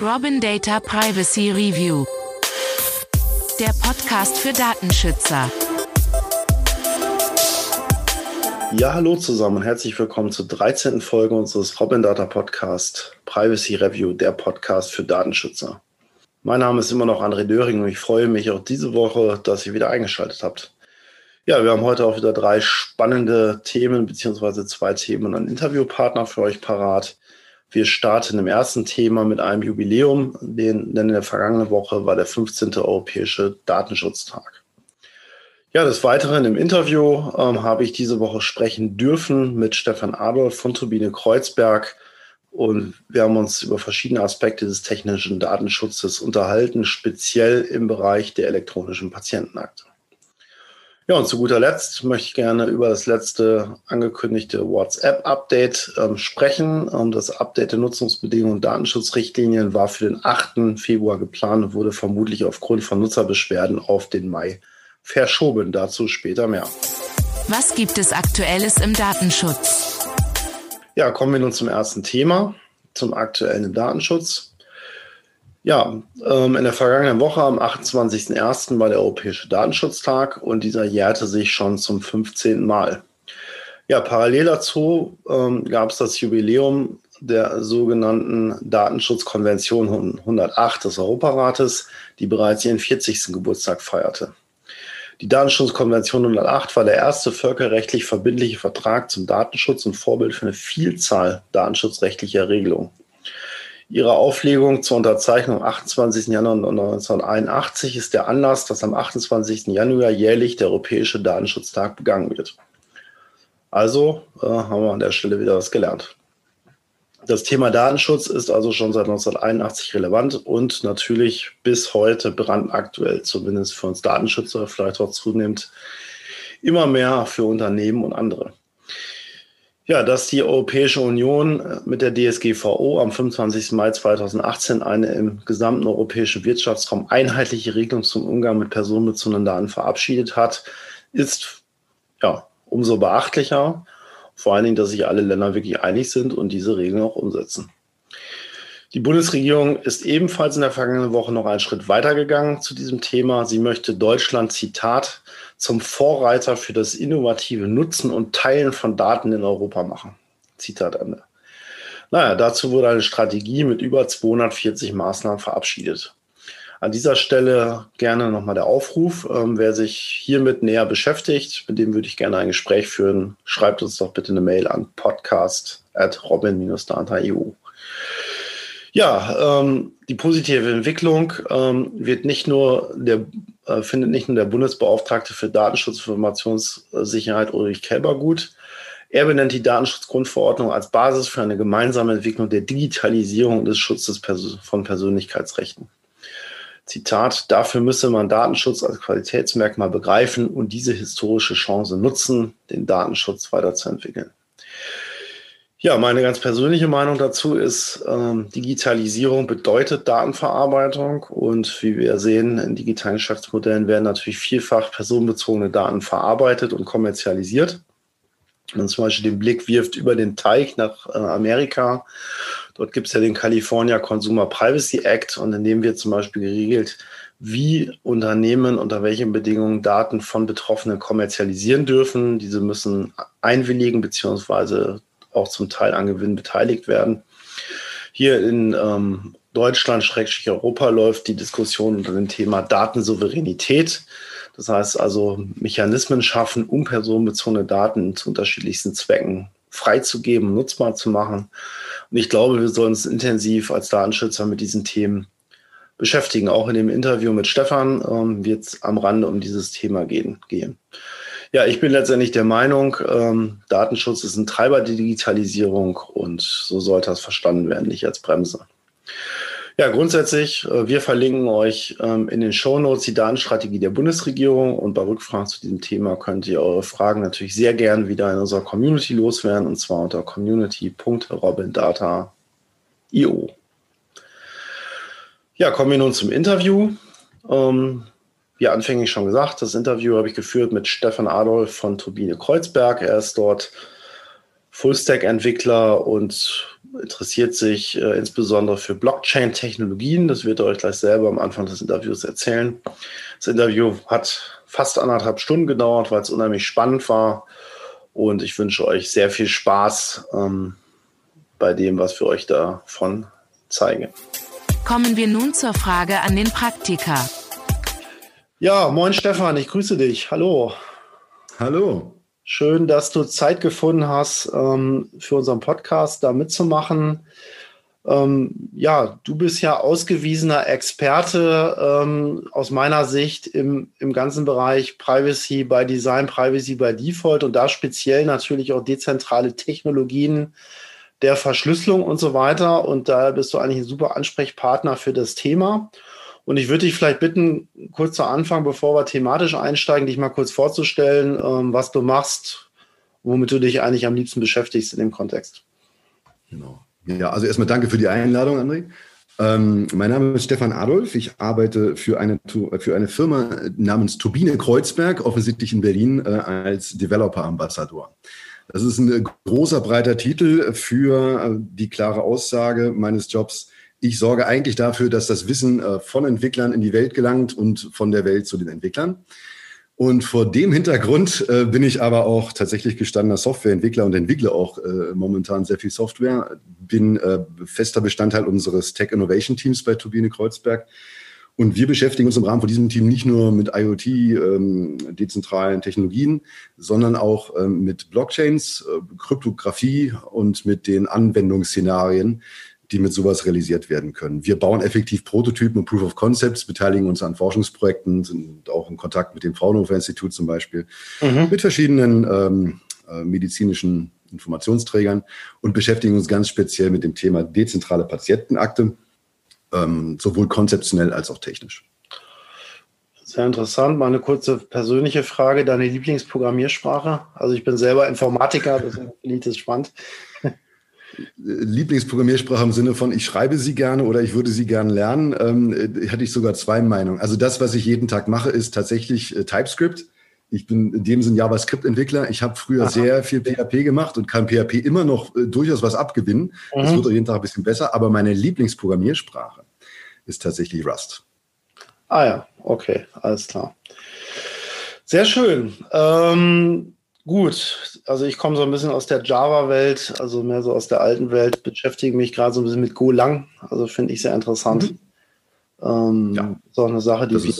Robin Data Privacy Review. Der Podcast für Datenschützer. Ja, hallo zusammen und herzlich willkommen zur 13. Folge unseres Robin Data Podcast Privacy Review, der Podcast für Datenschützer. Mein Name ist immer noch André Döring und ich freue mich auch diese Woche, dass ihr wieder eingeschaltet habt. Ja, wir haben heute auch wieder drei spannende Themen beziehungsweise zwei Themen und einen Interviewpartner für euch parat. Wir starten im ersten Thema mit einem Jubiläum, denn in der vergangenen Woche war der 15. Europäische Datenschutztag. Ja, des Weiteren im Interview ähm, habe ich diese Woche sprechen dürfen mit Stefan Adolf von Turbine Kreuzberg. Und wir haben uns über verschiedene Aspekte des technischen Datenschutzes unterhalten, speziell im Bereich der elektronischen Patientenakte. Ja, und zu guter Letzt möchte ich gerne über das letzte angekündigte WhatsApp-Update ähm, sprechen. Ähm, das Update der Nutzungsbedingungen und Datenschutzrichtlinien war für den 8. Februar geplant und wurde vermutlich aufgrund von Nutzerbeschwerden auf den Mai verschoben. Dazu später mehr. Was gibt es Aktuelles im Datenschutz? Ja, kommen wir nun zum ersten Thema, zum aktuellen Datenschutz. Ja, ähm, in der vergangenen Woche am 28.01. war der Europäische Datenschutztag und dieser jährte sich schon zum 15. Mal. Ja, parallel dazu ähm, gab es das Jubiläum der sogenannten Datenschutzkonvention 108 des Europarates, die bereits ihren 40. Geburtstag feierte. Die Datenschutzkonvention 108 war der erste völkerrechtlich verbindliche Vertrag zum Datenschutz und Vorbild für eine Vielzahl datenschutzrechtlicher Regelungen. Ihre Auflegung zur Unterzeichnung am 28. Januar 1981 ist der Anlass, dass am 28. Januar jährlich der Europäische Datenschutztag begangen wird. Also äh, haben wir an der Stelle wieder was gelernt. Das Thema Datenschutz ist also schon seit 1981 relevant und natürlich bis heute brandaktuell, zumindest für uns Datenschützer, vielleicht auch zunehmend immer mehr für Unternehmen und andere. Ja, dass die Europäische Union äh, mit der DSGVO am 25. Mai 2018 eine im gesamten europäischen Wirtschaftsraum einheitliche Regelung zum Umgang mit personenbezogenen Daten verabschiedet hat, ist ja umso beachtlicher. Vor allen Dingen, dass sich alle Länder wirklich einig sind und diese Regeln auch umsetzen. Die Bundesregierung ist ebenfalls in der vergangenen Woche noch einen Schritt weitergegangen zu diesem Thema. Sie möchte Deutschland, Zitat, zum Vorreiter für das innovative Nutzen und Teilen von Daten in Europa machen. Zitat Ende. Naja, dazu wurde eine Strategie mit über 240 Maßnahmen verabschiedet. An dieser Stelle gerne nochmal der Aufruf. Ähm, wer sich hiermit näher beschäftigt, mit dem würde ich gerne ein Gespräch führen. Schreibt uns doch bitte eine Mail an podcast at robin-data.eu. Ja, ähm, die positive Entwicklung ähm, wird nicht nur der, äh, findet nicht nur der Bundesbeauftragte für Datenschutz und Informationssicherheit Ulrich Kelber gut. Er benennt die Datenschutzgrundverordnung als Basis für eine gemeinsame Entwicklung der Digitalisierung und des Schutzes von Persönlichkeitsrechten. Zitat, dafür müsse man Datenschutz als Qualitätsmerkmal begreifen und diese historische Chance nutzen, den Datenschutz weiterzuentwickeln. Ja, meine ganz persönliche Meinung dazu ist, ähm, Digitalisierung bedeutet Datenverarbeitung und wie wir sehen, in digitalen Geschäftsmodellen werden natürlich vielfach personenbezogene Daten verarbeitet und kommerzialisiert. Wenn man zum Beispiel den Blick wirft über den Teich nach äh, Amerika, dort gibt es ja den California Consumer Privacy Act und in dem wird zum Beispiel geregelt, wie Unternehmen unter welchen Bedingungen Daten von Betroffenen kommerzialisieren dürfen. Diese müssen einwilligen bzw auch zum Teil an Gewinn beteiligt werden. Hier in ähm, Deutschland, Schrägstrich Europa, läuft die Diskussion unter dem Thema Datensouveränität. Das heißt also Mechanismen schaffen, um personenbezogene Daten zu unterschiedlichsten Zwecken freizugeben, nutzbar zu machen. Und ich glaube, wir sollen uns intensiv als Datenschützer mit diesen Themen beschäftigen. Auch in dem Interview mit Stefan ähm, wird es am Rande um dieses Thema gehen. gehen. Ja, ich bin letztendlich der Meinung, ähm, Datenschutz ist ein Treiber der Digitalisierung und so sollte das verstanden werden, nicht als Bremse. Ja, grundsätzlich, äh, wir verlinken euch ähm, in den Shownotes die Datenstrategie der Bundesregierung und bei Rückfragen zu diesem Thema könnt ihr eure Fragen natürlich sehr gern wieder in unserer Community loswerden und zwar unter community.robindata.io. Ja, kommen wir nun zum Interview. Ähm, wie anfänglich schon gesagt, das Interview habe ich geführt mit Stefan Adolf von Turbine Kreuzberg. Er ist dort Fullstack-Entwickler und interessiert sich äh, insbesondere für Blockchain-Technologien. Das wird er euch gleich selber am Anfang des Interviews erzählen. Das Interview hat fast anderthalb Stunden gedauert, weil es unheimlich spannend war. Und ich wünsche euch sehr viel Spaß ähm, bei dem, was wir euch davon zeigen. Kommen wir nun zur Frage an den Praktiker. Ja, moin Stefan, ich grüße dich. Hallo. Hallo. Schön, dass du Zeit gefunden hast, ähm, für unseren Podcast da mitzumachen. Ähm, ja, du bist ja ausgewiesener Experte ähm, aus meiner Sicht im, im ganzen Bereich Privacy by Design, Privacy by Default und da speziell natürlich auch dezentrale Technologien der Verschlüsselung und so weiter. Und da bist du eigentlich ein super Ansprechpartner für das Thema. Und ich würde dich vielleicht bitten, kurz zu Anfang, bevor wir thematisch einsteigen, dich mal kurz vorzustellen, ähm, was du machst, womit du dich eigentlich am liebsten beschäftigst in dem Kontext. Genau. Ja, also erstmal danke für die Einladung, André. Ähm, mein Name ist Stefan Adolf. Ich arbeite für eine, für eine Firma namens Turbine Kreuzberg, offensichtlich in Berlin, äh, als Developer-Ambassador. Das ist ein großer, breiter Titel für äh, die klare Aussage meines Jobs. Ich sorge eigentlich dafür, dass das Wissen äh, von Entwicklern in die Welt gelangt und von der Welt zu den Entwicklern. Und vor dem Hintergrund äh, bin ich aber auch tatsächlich gestandener Softwareentwickler und entwickle auch äh, momentan sehr viel Software. Bin fester Bestandteil unseres Tech Innovation Teams bei Turbine Kreuzberg. Und wir beschäftigen uns im Rahmen von diesem Team nicht nur mit IoT, ähm, dezentralen Technologien, sondern auch ähm, mit Blockchains, äh, Kryptographie und mit den Anwendungsszenarien, die mit sowas realisiert werden können. Wir bauen effektiv Prototypen und Proof of Concepts, beteiligen uns an Forschungsprojekten, sind auch in Kontakt mit dem Fraunhofer Institut zum Beispiel, mhm. mit verschiedenen ähm, äh, medizinischen Informationsträgern und beschäftigen uns ganz speziell mit dem Thema dezentrale Patientenakte ähm, sowohl konzeptionell als auch technisch. Sehr interessant. Mal eine kurze persönliche Frage. Deine Lieblingsprogrammiersprache? Also ich bin selber Informatiker, deswegen finde ich das spannend. Lieblingsprogrammiersprache im Sinne von, ich schreibe sie gerne oder ich würde sie gerne lernen, ähm, äh, hatte ich sogar zwei Meinungen. Also das, was ich jeden Tag mache, ist tatsächlich äh, TypeScript. Ich bin in dem Sinn JavaScript-Entwickler. Ich habe früher Aha. sehr viel PHP gemacht und kann PHP immer noch äh, durchaus was abgewinnen. Mhm. Das wird auch jeden Tag ein bisschen besser. Aber meine Lieblingsprogrammiersprache ist tatsächlich Rust. Ah ja, okay, alles klar. Sehr schön. Ähm, gut, also ich komme so ein bisschen aus der Java-Welt, also mehr so aus der alten Welt, beschäftige mich gerade so ein bisschen mit Golang. Also finde ich sehr interessant. Mhm. Ähm, ja. Ist auch eine Sache, die wir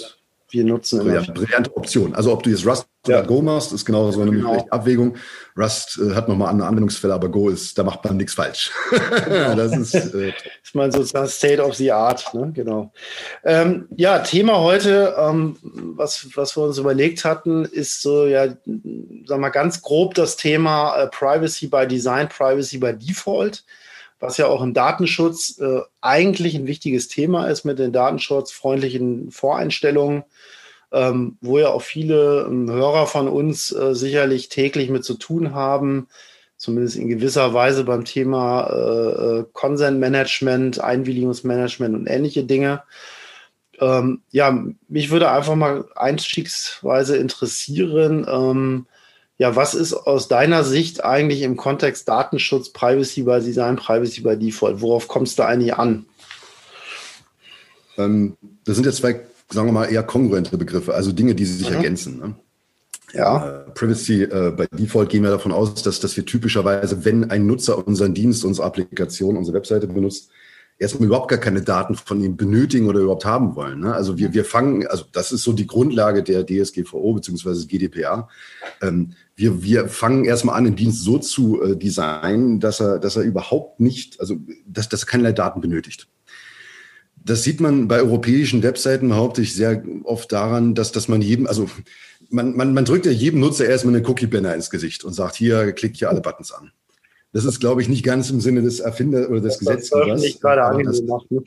wir nutzen. Brillante Option. Also ob du jetzt Rust ja. Go machst, ist genau so eine genau. Abwägung. Rust äh, hat nochmal andere Anwendungsfälle, aber Go ist, da macht man nichts falsch. Genau. das ist, äh, ist mal sozusagen State of the Art, ne? Genau. Ähm, ja, Thema heute, ähm, was, was wir uns überlegt hatten, ist so, ja, sag mal ganz grob das Thema äh, Privacy by Design, Privacy by Default was ja auch im Datenschutz äh, eigentlich ein wichtiges Thema ist mit den datenschutzfreundlichen Voreinstellungen, ähm, wo ja auch viele ähm, Hörer von uns äh, sicherlich täglich mit zu tun haben, zumindest in gewisser Weise beim Thema äh, äh Consent Management, Einwilligungsmanagement und ähnliche Dinge. Ähm, ja, mich würde einfach mal einstiegsweise interessieren, ähm, ja, was ist aus deiner Sicht eigentlich im Kontext Datenschutz, Privacy by Design, Privacy by Default? Worauf kommst du eigentlich an? Ähm, das sind jetzt zwei, sagen wir mal, eher kongruente Begriffe, also Dinge, die sich mhm. ergänzen. Ne? Ja. Äh, Privacy äh, by Default gehen wir davon aus, dass, dass wir typischerweise, wenn ein Nutzer unseren Dienst, unsere Applikation, unsere Webseite benutzt, erstmal überhaupt gar keine Daten von ihm benötigen oder überhaupt haben wollen. Ne? Also wir, wir fangen, also das ist so die Grundlage der DSGVO bzw. GDPR. Ähm, wir, wir fangen erstmal an, den Dienst so zu äh, designen, dass er, dass er überhaupt nicht, also dass, dass er keinerlei Daten benötigt. Das sieht man bei europäischen Webseiten, behaupte ich, sehr oft daran, dass, dass man jedem, also man, man, man drückt ja jedem Nutzer erstmal eine Cookie-Banner ins Gesicht und sagt, hier, klick hier alle Buttons an. Das ist, glaube ich, nicht ganz im Sinne des Erfinders oder des Gesetzgebers. Nicht gerade angenehm macht, ne?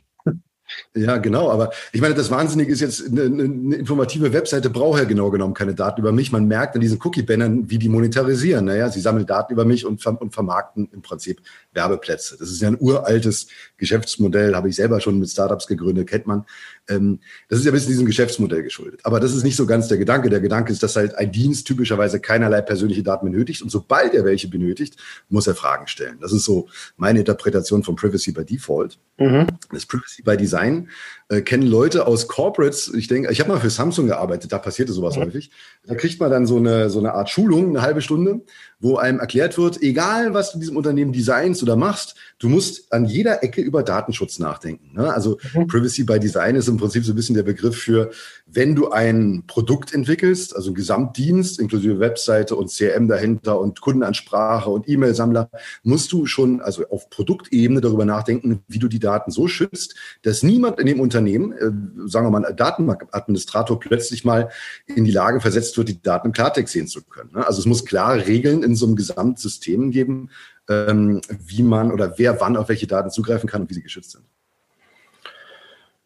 Ja, genau. Aber ich meine, das Wahnsinnige ist jetzt, eine, eine informative Webseite braucht ja genau genommen keine Daten über mich. Man merkt an diesen Cookie-Bannern, wie die monetarisieren. Naja, sie sammeln Daten über mich und, und vermarkten im Prinzip Werbeplätze. Das ist ja ein uraltes Geschäftsmodell, habe ich selber schon mit Startups gegründet, kennt man. Ähm, das ist ja ein bisschen diesem Geschäftsmodell geschuldet. Aber das ist nicht so ganz der Gedanke. Der Gedanke ist, dass halt ein Dienst typischerweise keinerlei persönliche Daten benötigt. Und sobald er welche benötigt, muss er Fragen stellen. Das ist so meine Interpretation von Privacy by Default. Mhm. Das Privacy by Design äh, kennen Leute aus Corporates. Ich denke, ich habe mal für Samsung gearbeitet, da passierte sowas mhm. häufig. Da kriegt man dann so eine, so eine Art Schulung, eine halbe Stunde, wo einem erklärt wird, egal was du in diesem Unternehmen designst oder machst, du musst an jeder Ecke über Datenschutz nachdenken. Ne? Also mhm. Privacy by Design ist im Prinzip so ein bisschen der Begriff für, wenn du ein Produkt entwickelst, also Gesamtdienst inklusive Webseite und CRM dahinter und Kundenansprache und E-Mail-Sammler, musst du schon also auf Produktebene darüber nachdenken, wie du die Daten so schützt, dass niemand in dem Unternehmen, äh, sagen wir mal, ein Datenadministrator plötzlich mal in die Lage versetzt wird, die Daten im Klartext sehen zu können. Ne? Also es muss klare Regeln in so einem Gesamtsystem geben, ähm, wie man oder wer wann auf welche Daten zugreifen kann und wie sie geschützt sind.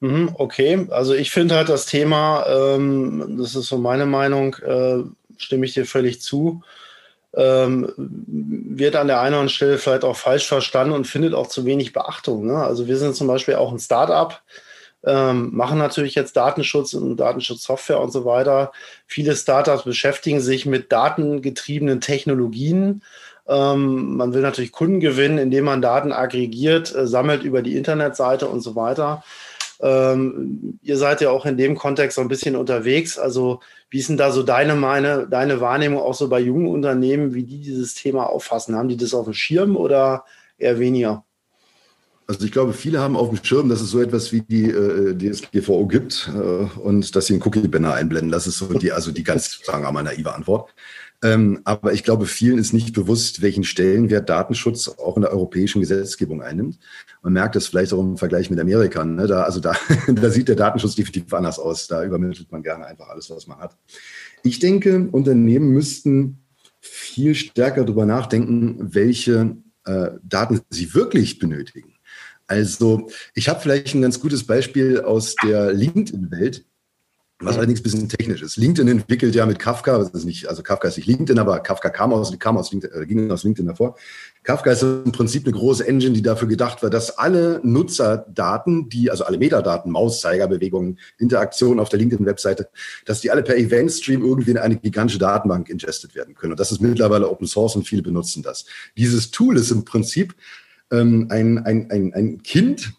Mhm, okay, also ich finde halt das Thema, ähm, das ist so meine Meinung, äh, stimme ich dir völlig zu, ähm, wird an der einen oder anderen Stelle vielleicht auch falsch verstanden und findet auch zu wenig Beachtung. Ne? Also wir sind zum Beispiel auch ein Start-up, ähm, machen natürlich jetzt Datenschutz und Datenschutzsoftware und so weiter. Viele Startups beschäftigen sich mit datengetriebenen Technologien. Ähm, man will natürlich Kunden gewinnen, indem man Daten aggregiert, äh, sammelt über die Internetseite und so weiter. Ähm, ihr seid ja auch in dem Kontext so ein bisschen unterwegs. Also wie ist denn da so deine, meine, deine Wahrnehmung auch so bei jungen Unternehmen, wie die dieses Thema auffassen? Haben die das auf dem Schirm oder eher weniger? Also ich glaube, viele haben auf dem Schirm, dass es so etwas wie die äh, DSGVO gibt äh, und dass sie einen Cookie-Banner einblenden. Das ist so die, also die ganz, sagen wir mal, naive Antwort. Ähm, aber ich glaube, vielen ist nicht bewusst, welchen Stellenwert Datenschutz auch in der europäischen Gesetzgebung einnimmt. Man merkt das vielleicht auch im Vergleich mit Amerika. Ne? Da, also da, da sieht der Datenschutz definitiv anders aus. Da übermittelt man gerne einfach alles, was man hat. Ich denke, Unternehmen müssten viel stärker darüber nachdenken, welche äh, Daten sie wirklich benötigen. Also ich habe vielleicht ein ganz gutes Beispiel aus der LinkedIn-Welt, was allerdings ein bisschen technisch ist. LinkedIn entwickelt ja mit Kafka, das ist nicht, also Kafka ist nicht LinkedIn, aber Kafka kam aus, kam aus LinkedIn, äh, ging aus LinkedIn davor. Kafka ist im Prinzip eine große Engine, die dafür gedacht war, dass alle Nutzerdaten, die, also alle Metadaten, Mauszeigerbewegungen, Interaktionen auf der LinkedIn-Webseite, dass die alle per Event-Stream irgendwie in eine gigantische Datenbank ingestet werden können. Und das ist mittlerweile Open Source und viele benutzen das. Dieses Tool ist im Prinzip ähm, ein, ein, ein, ein Kind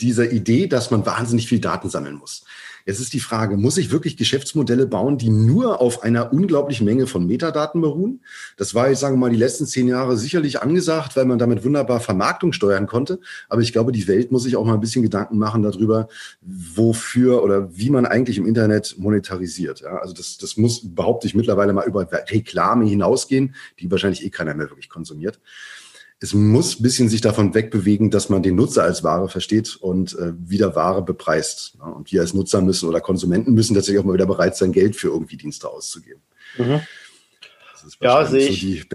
dieser Idee, dass man wahnsinnig viel Daten sammeln muss. Jetzt ist die Frage, muss ich wirklich Geschäftsmodelle bauen, die nur auf einer unglaublichen Menge von Metadaten beruhen? Das war, ich sage mal, die letzten zehn Jahre sicherlich angesagt, weil man damit wunderbar Vermarktung steuern konnte. Aber ich glaube, die Welt muss sich auch mal ein bisschen Gedanken machen darüber, wofür oder wie man eigentlich im Internet monetarisiert. Ja, also das, das muss, behaupte ich, mittlerweile mal über Reklame hinausgehen, die wahrscheinlich eh keiner mehr wirklich konsumiert es muss ein bisschen sich davon wegbewegen, dass man den Nutzer als Ware versteht und äh, wieder Ware bepreist. Ja, und wir als Nutzer müssen oder Konsumenten müssen tatsächlich auch mal wieder bereit sein, Geld für irgendwie Dienste auszugeben. Mhm. Ja, sehe ich,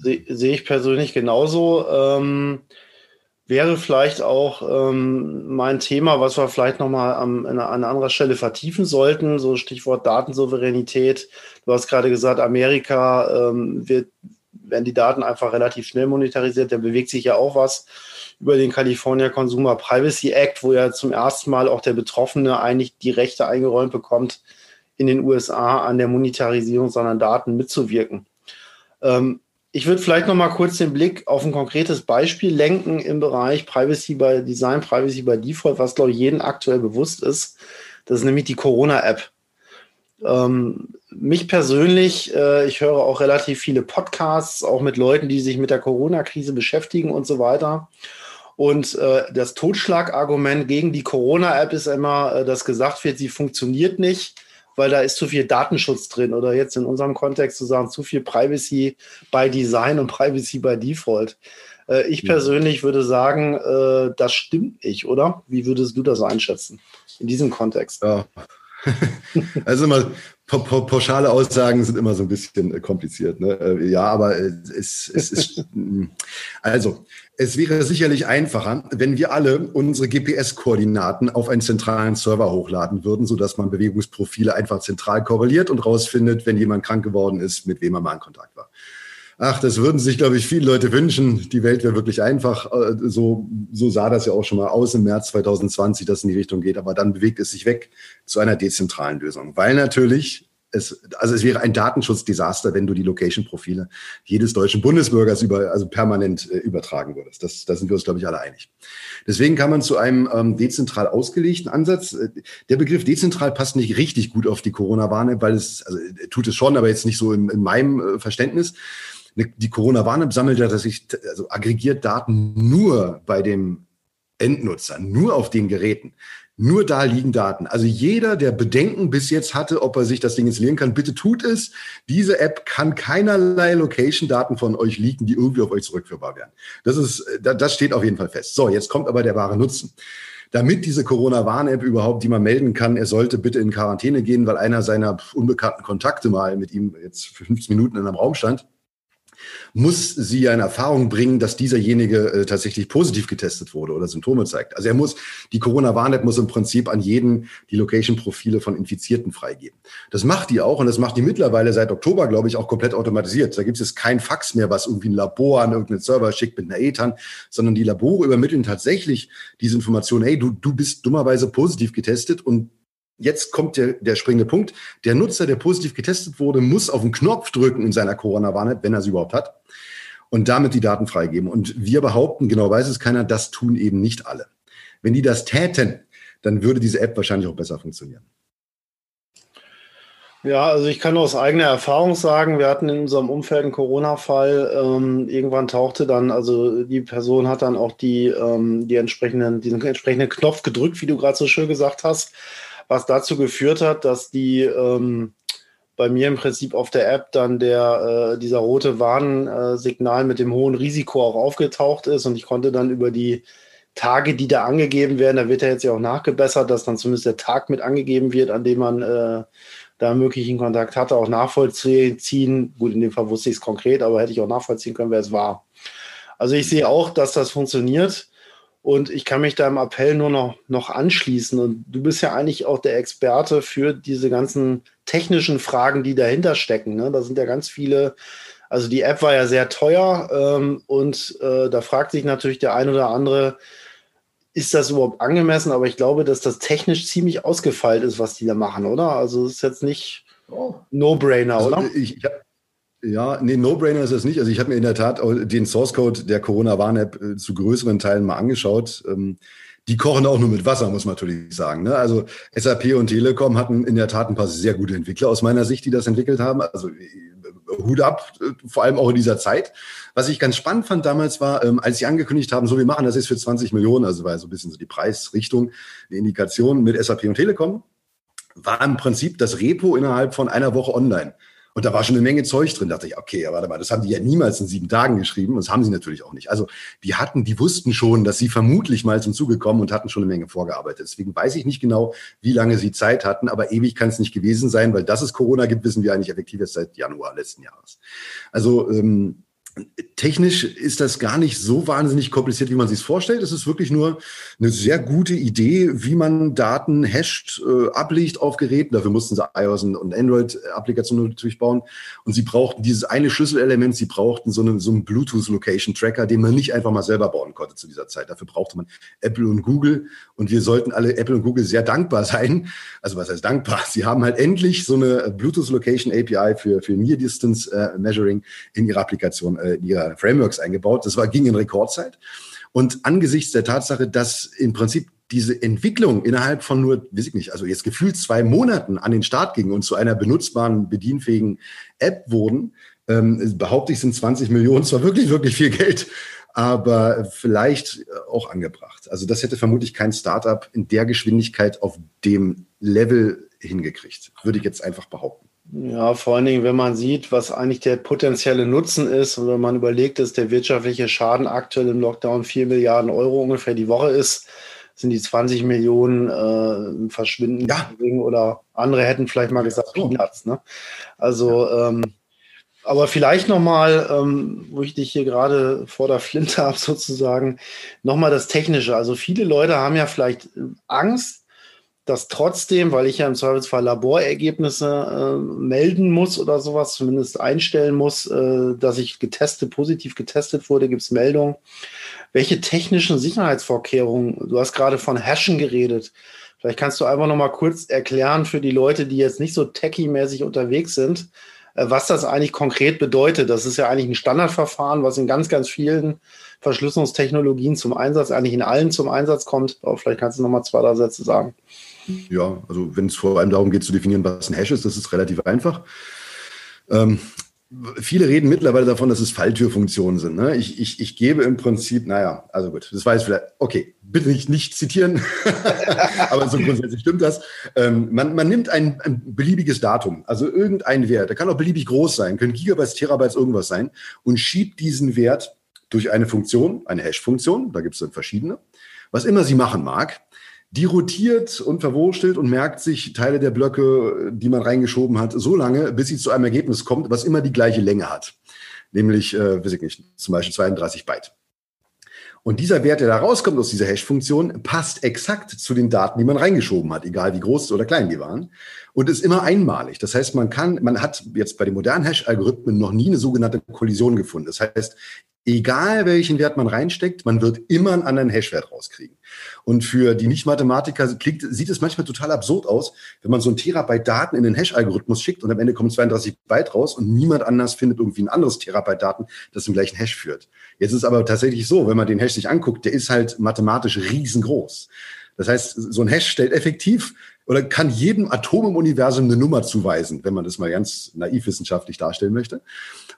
sehe seh ich persönlich genauso. Ähm, wäre vielleicht auch ähm, mein Thema, was wir vielleicht nochmal an, an einer anderen Stelle vertiefen sollten, so Stichwort Datensouveränität. Du hast gerade gesagt, Amerika ähm, wird werden die Daten einfach relativ schnell monetarisiert. Da bewegt sich ja auch was über den California Consumer Privacy Act, wo ja zum ersten Mal auch der Betroffene eigentlich die Rechte eingeräumt bekommt, in den USA an der Monetarisierung seiner Daten mitzuwirken. Ähm, ich würde vielleicht noch mal kurz den Blick auf ein konkretes Beispiel lenken im Bereich Privacy by Design, Privacy by Default, was glaube ich jedem aktuell bewusst ist. Das ist nämlich die Corona-App. Ähm, mich persönlich, äh, ich höre auch relativ viele Podcasts, auch mit Leuten, die sich mit der Corona-Krise beschäftigen und so weiter. Und äh, das Totschlagargument gegen die Corona-App ist immer, äh, dass gesagt wird, sie funktioniert nicht, weil da ist zu viel Datenschutz drin oder jetzt in unserem Kontext zu sagen, zu viel Privacy by Design und Privacy by Default. Äh, ich persönlich würde sagen, äh, das stimmt nicht, oder? Wie würdest du das einschätzen in diesem Kontext? Ja, also mal pauschale Aussagen sind immer so ein bisschen äh, kompliziert. Ne? Äh, ja, aber es, es ist, also, es wäre sicherlich einfacher, wenn wir alle unsere GPS-Koordinaten auf einen zentralen Server hochladen würden, sodass man Bewegungsprofile einfach zentral korreliert und rausfindet, wenn jemand krank geworden ist, mit wem er mal in Kontakt war. Ach, das würden sich, glaube ich, viele Leute wünschen. Die Welt wäre wirklich einfach. Äh, so, so sah das ja auch schon mal aus im März 2020, dass es in die Richtung geht. Aber dann bewegt es sich weg zu einer dezentralen Lösung. Weil natürlich es, also es wäre ein Datenschutzdesaster, wenn du die Location-Profile jedes deutschen Bundesbürgers über, also permanent äh, übertragen würdest. Das, da sind wir uns, glaube ich, alle einig. Deswegen kann man zu einem ähm, dezentral ausgelegten Ansatz, äh, der Begriff dezentral passt nicht richtig gut auf die Corona-Warn-App, weil es, also äh, tut es schon, aber jetzt nicht so in, in meinem äh, Verständnis. Die Corona-Warn-App sammelt ja, dass ich, also aggregiert Daten nur bei dem Endnutzer, nur auf den Geräten. Nur da liegen Daten. Also jeder, der Bedenken bis jetzt hatte, ob er sich das Ding installieren kann, bitte tut es. Diese App kann keinerlei Location-Daten von euch liegen, die irgendwie auf euch zurückführbar wären. Das ist, das steht auf jeden Fall fest. So, jetzt kommt aber der wahre Nutzen. Damit diese Corona-Warn-App überhaupt, die man melden kann, er sollte bitte in Quarantäne gehen, weil einer seiner unbekannten Kontakte mal mit ihm jetzt für 15 Minuten in einem Raum stand muss sie ja in Erfahrung bringen, dass dieserjenige äh, tatsächlich positiv getestet wurde oder Symptome zeigt. Also er muss, die Corona-Warn-App muss im Prinzip an jeden die Location-Profile von Infizierten freigeben. Das macht die auch und das macht die mittlerweile seit Oktober, glaube ich, auch komplett automatisiert. Da gibt es kein Fax mehr, was irgendwie ein Labor an irgendeinen Server schickt mit einer ETAN, sondern die Labore übermitteln tatsächlich diese Information, hey, du, du bist dummerweise positiv getestet und jetzt kommt der, der springende Punkt. Der Nutzer, der positiv getestet wurde, muss auf den Knopf drücken in seiner Corona-Warn-App, wenn er sie überhaupt hat, und damit die Daten freigeben. Und wir behaupten, genau weiß es keiner, das tun eben nicht alle. Wenn die das täten, dann würde diese App wahrscheinlich auch besser funktionieren. Ja, also ich kann aus eigener Erfahrung sagen, wir hatten in unserem Umfeld einen Corona-Fall. Ähm, irgendwann tauchte dann, also die Person hat dann auch die, ähm, die entsprechenden, diesen entsprechenden Knopf gedrückt, wie du gerade so schön gesagt hast was dazu geführt hat, dass die ähm, bei mir im Prinzip auf der App dann der, äh, dieser rote Warnsignal mit dem hohen Risiko auch aufgetaucht ist und ich konnte dann über die Tage, die da angegeben werden, da wird ja jetzt ja auch nachgebessert, dass dann zumindest der Tag mit angegeben wird, an dem man äh, da möglichen Kontakt hatte, auch nachvollziehen. Gut, in dem Fall wusste ich es konkret, aber hätte ich auch nachvollziehen können, wer es war. Also ich sehe auch, dass das funktioniert. Und ich kann mich deinem Appell nur noch, noch anschließen. Und du bist ja eigentlich auch der Experte für diese ganzen technischen Fragen, die dahinter stecken. Ne? Da sind ja ganz viele. Also die App war ja sehr teuer ähm, und äh, da fragt sich natürlich der ein oder andere, ist das überhaupt angemessen? Aber ich glaube, dass das technisch ziemlich ausgefeilt ist, was die da machen, oder? Also es ist jetzt nicht oh. No-Brainer, also, oder? Ich, ich, ja, nee, No-Brainer ist es nicht. Also ich habe mir in der Tat den Source Code der Corona-Warn-App äh, zu größeren Teilen mal angeschaut. Ähm, die kochen auch nur mit Wasser, muss man natürlich sagen. Ne? Also SAP und Telekom hatten in der Tat ein paar sehr gute Entwickler aus meiner Sicht, die das entwickelt haben. Also äh, Hut ab, äh, vor allem auch in dieser Zeit. Was ich ganz spannend fand damals war, ähm, als sie angekündigt haben, so wir machen das jetzt für 20 Millionen, also war so ein bisschen so die Preisrichtung, eine Indikation mit SAP und Telekom, war im Prinzip das Repo innerhalb von einer Woche online. Und da war schon eine Menge Zeug drin. Da dachte ich, okay, warte mal, das haben die ja niemals in sieben Tagen geschrieben. Und das haben sie natürlich auch nicht. Also die hatten, die wussten schon, dass sie vermutlich mal zum Zuge kommen und hatten schon eine Menge vorgearbeitet. Deswegen weiß ich nicht genau, wie lange sie Zeit hatten, aber ewig kann es nicht gewesen sein, weil dass es Corona gibt, wissen wir eigentlich effektiv erst seit Januar letzten Jahres. Also ähm, Technisch ist das gar nicht so wahnsinnig kompliziert, wie man sich vorstellt. Es ist wirklich nur eine sehr gute Idee, wie man Daten hasht, äh, ablegt auf Geräten. Dafür mussten sie iOS und Android-Applikationen natürlich bauen. Und sie brauchten dieses eine Schlüsselelement, sie brauchten so einen, so einen Bluetooth-Location-Tracker, den man nicht einfach mal selber bauen konnte zu dieser Zeit. Dafür brauchte man Apple und Google. Und wir sollten alle Apple und Google sehr dankbar sein. Also was heißt dankbar? Sie haben halt endlich so eine Bluetooth-Location-API für, für Near Distance äh, in ihrer Applikation äh, ihrer Frameworks eingebaut. Das war, ging in Rekordzeit. Und angesichts der Tatsache, dass im Prinzip diese Entwicklung innerhalb von nur, weiß ich nicht, also jetzt gefühlt zwei Monaten an den Start ging und zu einer benutzbaren, bedienfähigen App wurden, ähm, behaupte ich, sind 20 Millionen zwar wirklich, wirklich viel Geld, aber vielleicht auch angebracht. Also das hätte vermutlich kein Startup in der Geschwindigkeit auf dem Level hingekriegt, würde ich jetzt einfach behaupten. Ja, vor allen Dingen, wenn man sieht, was eigentlich der potenzielle Nutzen ist und wenn man überlegt, dass der wirtschaftliche Schaden aktuell im Lockdown 4 Milliarden Euro ungefähr die Woche ist, sind die 20 Millionen äh, verschwinden ja. oder andere hätten vielleicht mal gesagt Peanuts. Ne? Also, ähm, aber vielleicht nochmal, ähm, wo ich dich hier gerade vor der Flinte habe sozusagen, nochmal das Technische. Also viele Leute haben ja vielleicht Angst, dass trotzdem, weil ich ja im Zweifelsfall Laborergebnisse äh, melden muss oder sowas, zumindest einstellen muss, äh, dass ich getestet, positiv getestet wurde, gibt es Meldungen. Welche technischen Sicherheitsvorkehrungen, du hast gerade von Hashen geredet, vielleicht kannst du einfach noch mal kurz erklären für die Leute, die jetzt nicht so techie-mäßig unterwegs sind, äh, was das eigentlich konkret bedeutet. Das ist ja eigentlich ein Standardverfahren, was in ganz, ganz vielen Verschlüsselungstechnologien zum Einsatz, eigentlich in allen zum Einsatz kommt. Aber vielleicht kannst du noch mal zwei, drei Sätze sagen. Ja, also wenn es vor allem darum geht zu definieren, was ein Hash ist, das ist relativ einfach. Ähm, viele reden mittlerweile davon, dass es Falltürfunktionen sind. Ne? Ich, ich, ich gebe im Prinzip, naja, also gut, das weiß vielleicht, okay, bitte nicht, nicht zitieren, aber so grundsätzlich stimmt das. Ähm, man, man nimmt ein, ein beliebiges Datum, also irgendein Wert, der kann auch beliebig groß sein, können Gigabytes, Terabytes, irgendwas sein, und schiebt diesen Wert durch eine Funktion, eine Hash-Funktion, da gibt es dann verschiedene, was immer sie machen mag, die rotiert und verwurstelt und merkt sich Teile der Blöcke, die man reingeschoben hat, so lange, bis sie zu einem Ergebnis kommt, was immer die gleiche Länge hat. Nämlich, äh, weiß ich nicht, zum Beispiel 32 Byte. Und dieser Wert, der da rauskommt aus dieser Hash-Funktion, passt exakt zu den Daten, die man reingeschoben hat, egal wie groß oder klein die waren. Und ist immer einmalig. Das heißt, man kann, man hat jetzt bei den modernen Hash-Algorithmen noch nie eine sogenannte Kollision gefunden. Das heißt, egal welchen Wert man reinsteckt, man wird immer einen anderen Hashwert rauskriegen. Und für die Nicht-Mathematiker sieht es manchmal total absurd aus, wenn man so ein Terabyte Daten in den Hash-Algorithmus schickt und am Ende kommen 32 Byte raus und niemand anders findet irgendwie ein anderes Terabyte Daten, das zum gleichen Hash führt. Jetzt ist aber tatsächlich so, wenn man den Hash sich anguckt, der ist halt mathematisch riesengroß. Das heißt, so ein Hash stellt effektiv oder kann jedem Atom im Universum eine Nummer zuweisen, wenn man das mal ganz naiv wissenschaftlich darstellen möchte.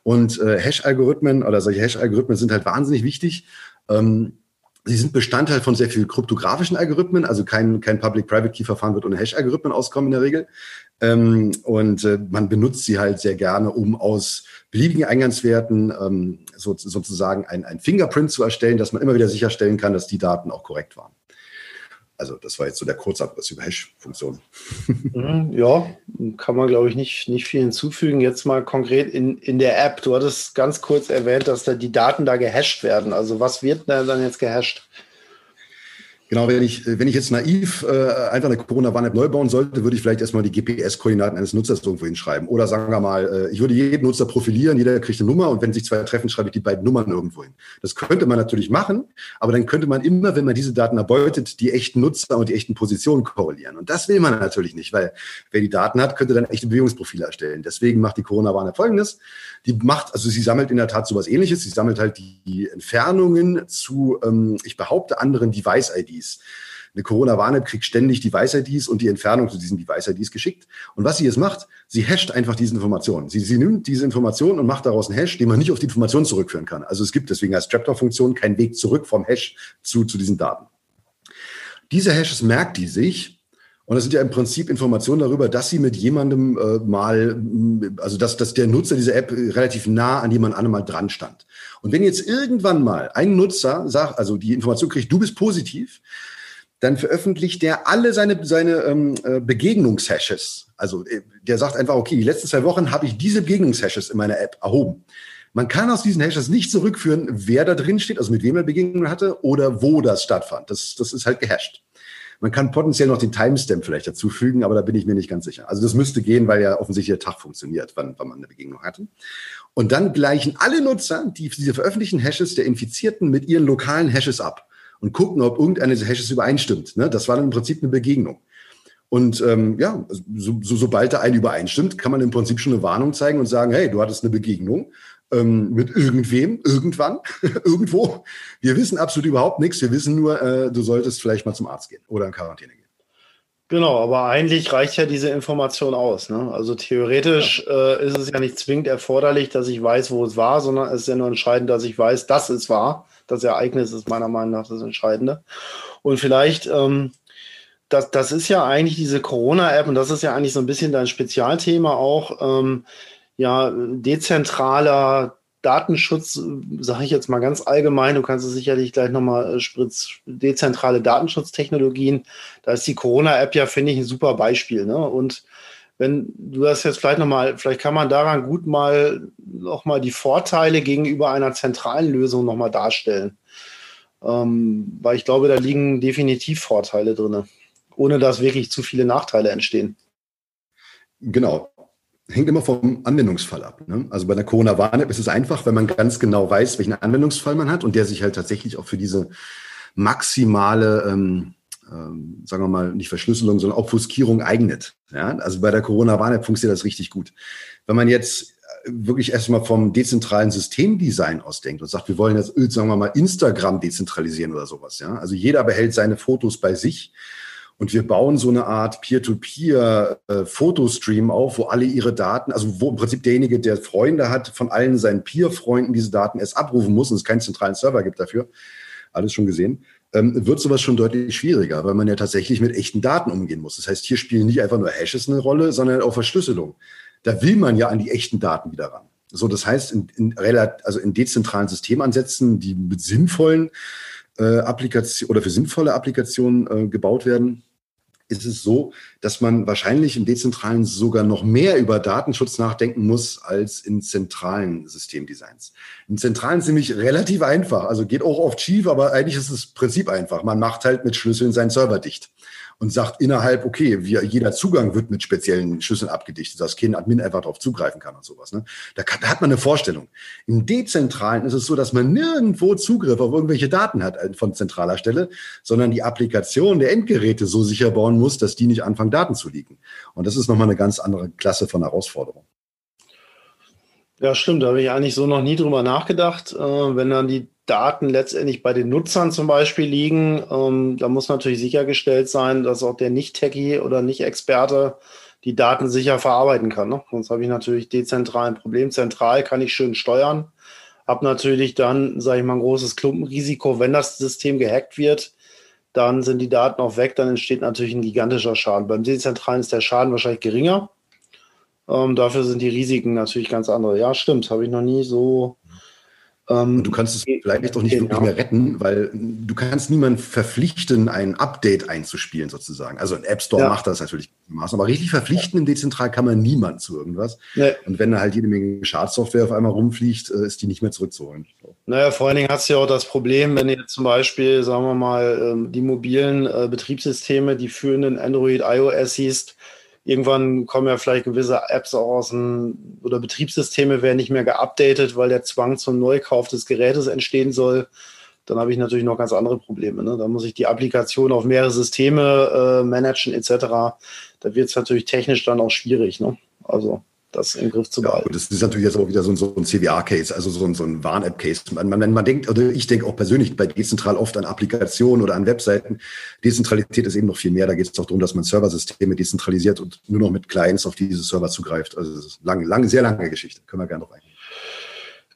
Und äh, Hash-Algorithmen oder solche Hash-Algorithmen sind halt wahnsinnig wichtig. Ähm, Sie sind Bestandteil von sehr viel kryptografischen Algorithmen, also kein, kein Public-Private-Key-Verfahren wird ohne Hash-Algorithmen auskommen in der Regel. Ähm, und äh, man benutzt sie halt sehr gerne, um aus beliebigen Eingangswerten ähm, so, sozusagen ein, ein Fingerprint zu erstellen, dass man immer wieder sicherstellen kann, dass die Daten auch korrekt waren. Also das war jetzt so der Kurzabriss über Hash-Funktionen. Mhm, ja, kann man, glaube ich, nicht, nicht viel hinzufügen. Jetzt mal konkret in, in der App. Du hattest ganz kurz erwähnt, dass da die Daten da gehasht werden. Also was wird da dann jetzt gehasht? Genau, wenn ich, wenn ich jetzt naiv äh, einfach eine Corona-Warn-App neu bauen sollte, würde ich vielleicht erstmal die GPS-Koordinaten eines Nutzers irgendwo hinschreiben. Oder sagen wir mal, äh, ich würde jeden Nutzer profilieren, jeder kriegt eine Nummer und wenn sich zwei treffen, schreibe ich die beiden Nummern irgendwo hin. Das könnte man natürlich machen, aber dann könnte man immer, wenn man diese Daten erbeutet, die echten Nutzer und die echten Positionen korrelieren. Und das will man natürlich nicht, weil wer die Daten hat, könnte dann echte Bewegungsprofile erstellen. Deswegen macht die Corona-Warn-App folgendes. Die macht, also sie sammelt in der Tat sowas ähnliches. Sie sammelt halt die Entfernungen zu, ähm, ich behaupte, anderen Device-IDs. IDs. Eine Corona-Warn-App kriegt ständig Device-IDs und die Entfernung zu diesen Device-IDs geschickt. Und was sie jetzt macht, sie hasht einfach diese Informationen. Sie, sie nimmt diese Informationen und macht daraus einen Hash, den man nicht auf die Information zurückführen kann. Also es gibt deswegen als Trapdoor-Funktion keinen Weg zurück vom Hash zu, zu diesen Daten. Diese Hashes merkt die sich und das sind ja im Prinzip Informationen darüber, dass sie mit jemandem äh, mal, also dass, dass der Nutzer dieser App relativ nah an jemand anderem mal dran stand. Und wenn jetzt irgendwann mal ein Nutzer sagt, also die Information kriegt, du bist positiv, dann veröffentlicht der alle seine, seine ähm, äh, Begegnungshashes. Also äh, der sagt einfach, okay, die letzten zwei Wochen habe ich diese Begegnungshashes in meiner App erhoben. Man kann aus diesen Hashes nicht zurückführen, wer da drin steht, also mit wem er Begegnungen hatte oder wo das stattfand. Das, das ist halt gehasht. Man kann potenziell noch den Timestamp vielleicht dazufügen, aber da bin ich mir nicht ganz sicher. Also das müsste gehen, weil ja offensichtlich der Tag funktioniert, wann, wann man eine Begegnung hatte. Und dann gleichen alle Nutzer die, diese veröffentlichten Hashes der Infizierten mit ihren lokalen Hashes ab und gucken, ob irgendeine dieser Hashes übereinstimmt. Ne? Das war dann im Prinzip eine Begegnung. Und ähm, ja, so, so, sobald da eine übereinstimmt, kann man im Prinzip schon eine Warnung zeigen und sagen, hey, du hattest eine Begegnung ähm, mit irgendwem, irgendwann, irgendwo. Wir wissen absolut überhaupt nichts. Wir wissen nur, äh, du solltest vielleicht mal zum Arzt gehen oder in Quarantäne gehen. Genau, aber eigentlich reicht ja diese Information aus. Ne? Also theoretisch ja. äh, ist es ja nicht zwingend erforderlich, dass ich weiß, wo es war, sondern es ist ja nur entscheidend, dass ich weiß, dass es war. Das Ereignis ist meiner Meinung nach das Entscheidende. Und vielleicht, ähm, das, das ist ja eigentlich diese Corona-App und das ist ja eigentlich so ein bisschen dein Spezialthema auch. Ähm, ja, dezentraler Datenschutz, sage ich jetzt mal ganz allgemein, du kannst es sicherlich gleich nochmal äh, spritz, dezentrale Datenschutztechnologien. Da ist die Corona-App ja, finde ich, ein super Beispiel. Ne? Und wenn du das jetzt vielleicht nochmal, vielleicht kann man daran gut mal nochmal die Vorteile gegenüber einer zentralen Lösung nochmal darstellen. Ähm, weil ich glaube, da liegen definitiv Vorteile drin, ohne dass wirklich zu viele Nachteile entstehen. Genau. Hängt immer vom Anwendungsfall ab. Ne? Also bei der Corona-Warn-App ist es einfach, wenn man ganz genau weiß, welchen Anwendungsfall man hat und der sich halt tatsächlich auch für diese maximale ähm, ähm, sagen wir mal, nicht Verschlüsselung, sondern Obfuskierung eignet. Ja? Also bei der Corona-Warn-App funktioniert das richtig gut. Wenn man jetzt äh, wirklich erstmal vom dezentralen Systemdesign ausdenkt und sagt, wir wollen jetzt, sagen wir mal, Instagram dezentralisieren oder sowas. Ja? Also jeder behält seine Fotos bei sich und wir bauen so eine Art Peer-to-Peer-Fotostream äh, auf, wo alle ihre Daten, also wo im Prinzip derjenige, der Freunde hat, von allen seinen Peer-Freunden diese Daten erst abrufen muss und es keinen zentralen Server gibt dafür. Alles schon gesehen ähm, wird sowas schon deutlich schwieriger, weil man ja tatsächlich mit echten Daten umgehen muss. Das heißt, hier spielen nicht einfach nur Hashes eine Rolle, sondern auch Verschlüsselung. Da will man ja an die echten Daten wieder ran. So, das heißt, in, in, also in dezentralen Systemansätzen, die mit sinnvollen äh, Applikationen oder für sinnvolle Applikationen äh, gebaut werden, ist es so, dass man wahrscheinlich im Dezentralen sogar noch mehr über Datenschutz nachdenken muss als in zentralen Systemdesigns. Im Zentralen ist nämlich relativ einfach, also geht auch oft schief, aber eigentlich ist das Prinzip einfach. Man macht halt mit Schlüsseln seinen Server dicht und sagt innerhalb, okay, wir, jeder Zugang wird mit speziellen Schlüsseln abgedichtet, dass kein Admin einfach darauf zugreifen kann und sowas. Ne? Da, kann, da hat man eine Vorstellung. Im Dezentralen ist es so, dass man nirgendwo Zugriff auf irgendwelche Daten hat äh, von zentraler Stelle, sondern die Applikation der Endgeräte so sicher bauen muss, dass die nicht anfangen, Daten zu liegen. Und das ist nochmal eine ganz andere Klasse von Herausforderung. Ja, stimmt. Da habe ich eigentlich so noch nie drüber nachgedacht. Äh, wenn dann die Daten letztendlich bei den Nutzern zum Beispiel liegen, ähm, da muss natürlich sichergestellt sein, dass auch der Nicht-Techie oder Nicht-Experte die Daten sicher verarbeiten kann. Ne? Sonst habe ich natürlich dezentral ein Problem. Zentral kann ich schön steuern. Habe natürlich dann, sage ich mal, ein großes Klumpenrisiko, wenn das System gehackt wird, dann sind die Daten auch weg, dann entsteht natürlich ein gigantischer Schaden. Beim Dezentralen ist der Schaden wahrscheinlich geringer. Ähm, dafür sind die Risiken natürlich ganz andere. Ja, stimmt, habe ich noch nie so und du kannst es vielleicht auch nicht genau. wirklich mehr retten, weil du kannst niemanden verpflichten, ein Update einzuspielen sozusagen. Also ein App Store ja. macht das natürlich, aber richtig verpflichten im Dezentral kann man niemand zu irgendwas. Nee. Und wenn da halt jede Menge Schadsoftware auf einmal rumfliegt, äh, ist die nicht mehr zurückzuholen. Naja, vor allen Dingen hast du ja auch das Problem, wenn ihr zum Beispiel, sagen wir mal, ähm, die mobilen äh, Betriebssysteme, die führenden Android, iOS siehst, Irgendwann kommen ja vielleicht gewisse Apps auch aus dem, oder Betriebssysteme werden nicht mehr geupdatet, weil der Zwang zum Neukauf des Gerätes entstehen soll. Dann habe ich natürlich noch ganz andere Probleme. Ne? Da muss ich die Applikation auf mehrere Systeme äh, managen etc. Da wird es natürlich technisch dann auch schwierig. Ne? Also das im Griff zu behalten. Ja, das ist natürlich jetzt auch wieder so ein, so ein CWA-Case, also so ein, so ein Warn-App-Case. Man, man, man denkt, oder ich denke auch persönlich bei dezentral oft an Applikationen oder an Webseiten. Dezentralität ist eben noch viel mehr. Da geht es auch darum, dass man Serversysteme dezentralisiert und nur noch mit Clients auf diese Server zugreift. Also das ist lange, lange, sehr lange Geschichte. Können wir gerne noch eingehen.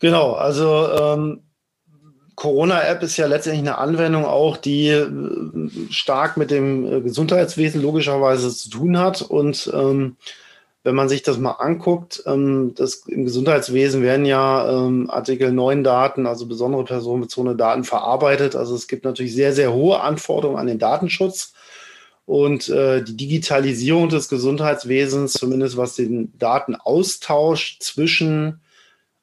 Genau, also ähm, Corona-App ist ja letztendlich eine Anwendung auch, die äh, stark mit dem äh, Gesundheitswesen logischerweise zu tun hat und ähm, wenn man sich das mal anguckt, ähm, das, im Gesundheitswesen werden ja ähm, Artikel 9 Daten, also besondere personenbezogene Daten verarbeitet. Also es gibt natürlich sehr, sehr hohe Anforderungen an den Datenschutz. Und äh, die Digitalisierung des Gesundheitswesens, zumindest was den Datenaustausch zwischen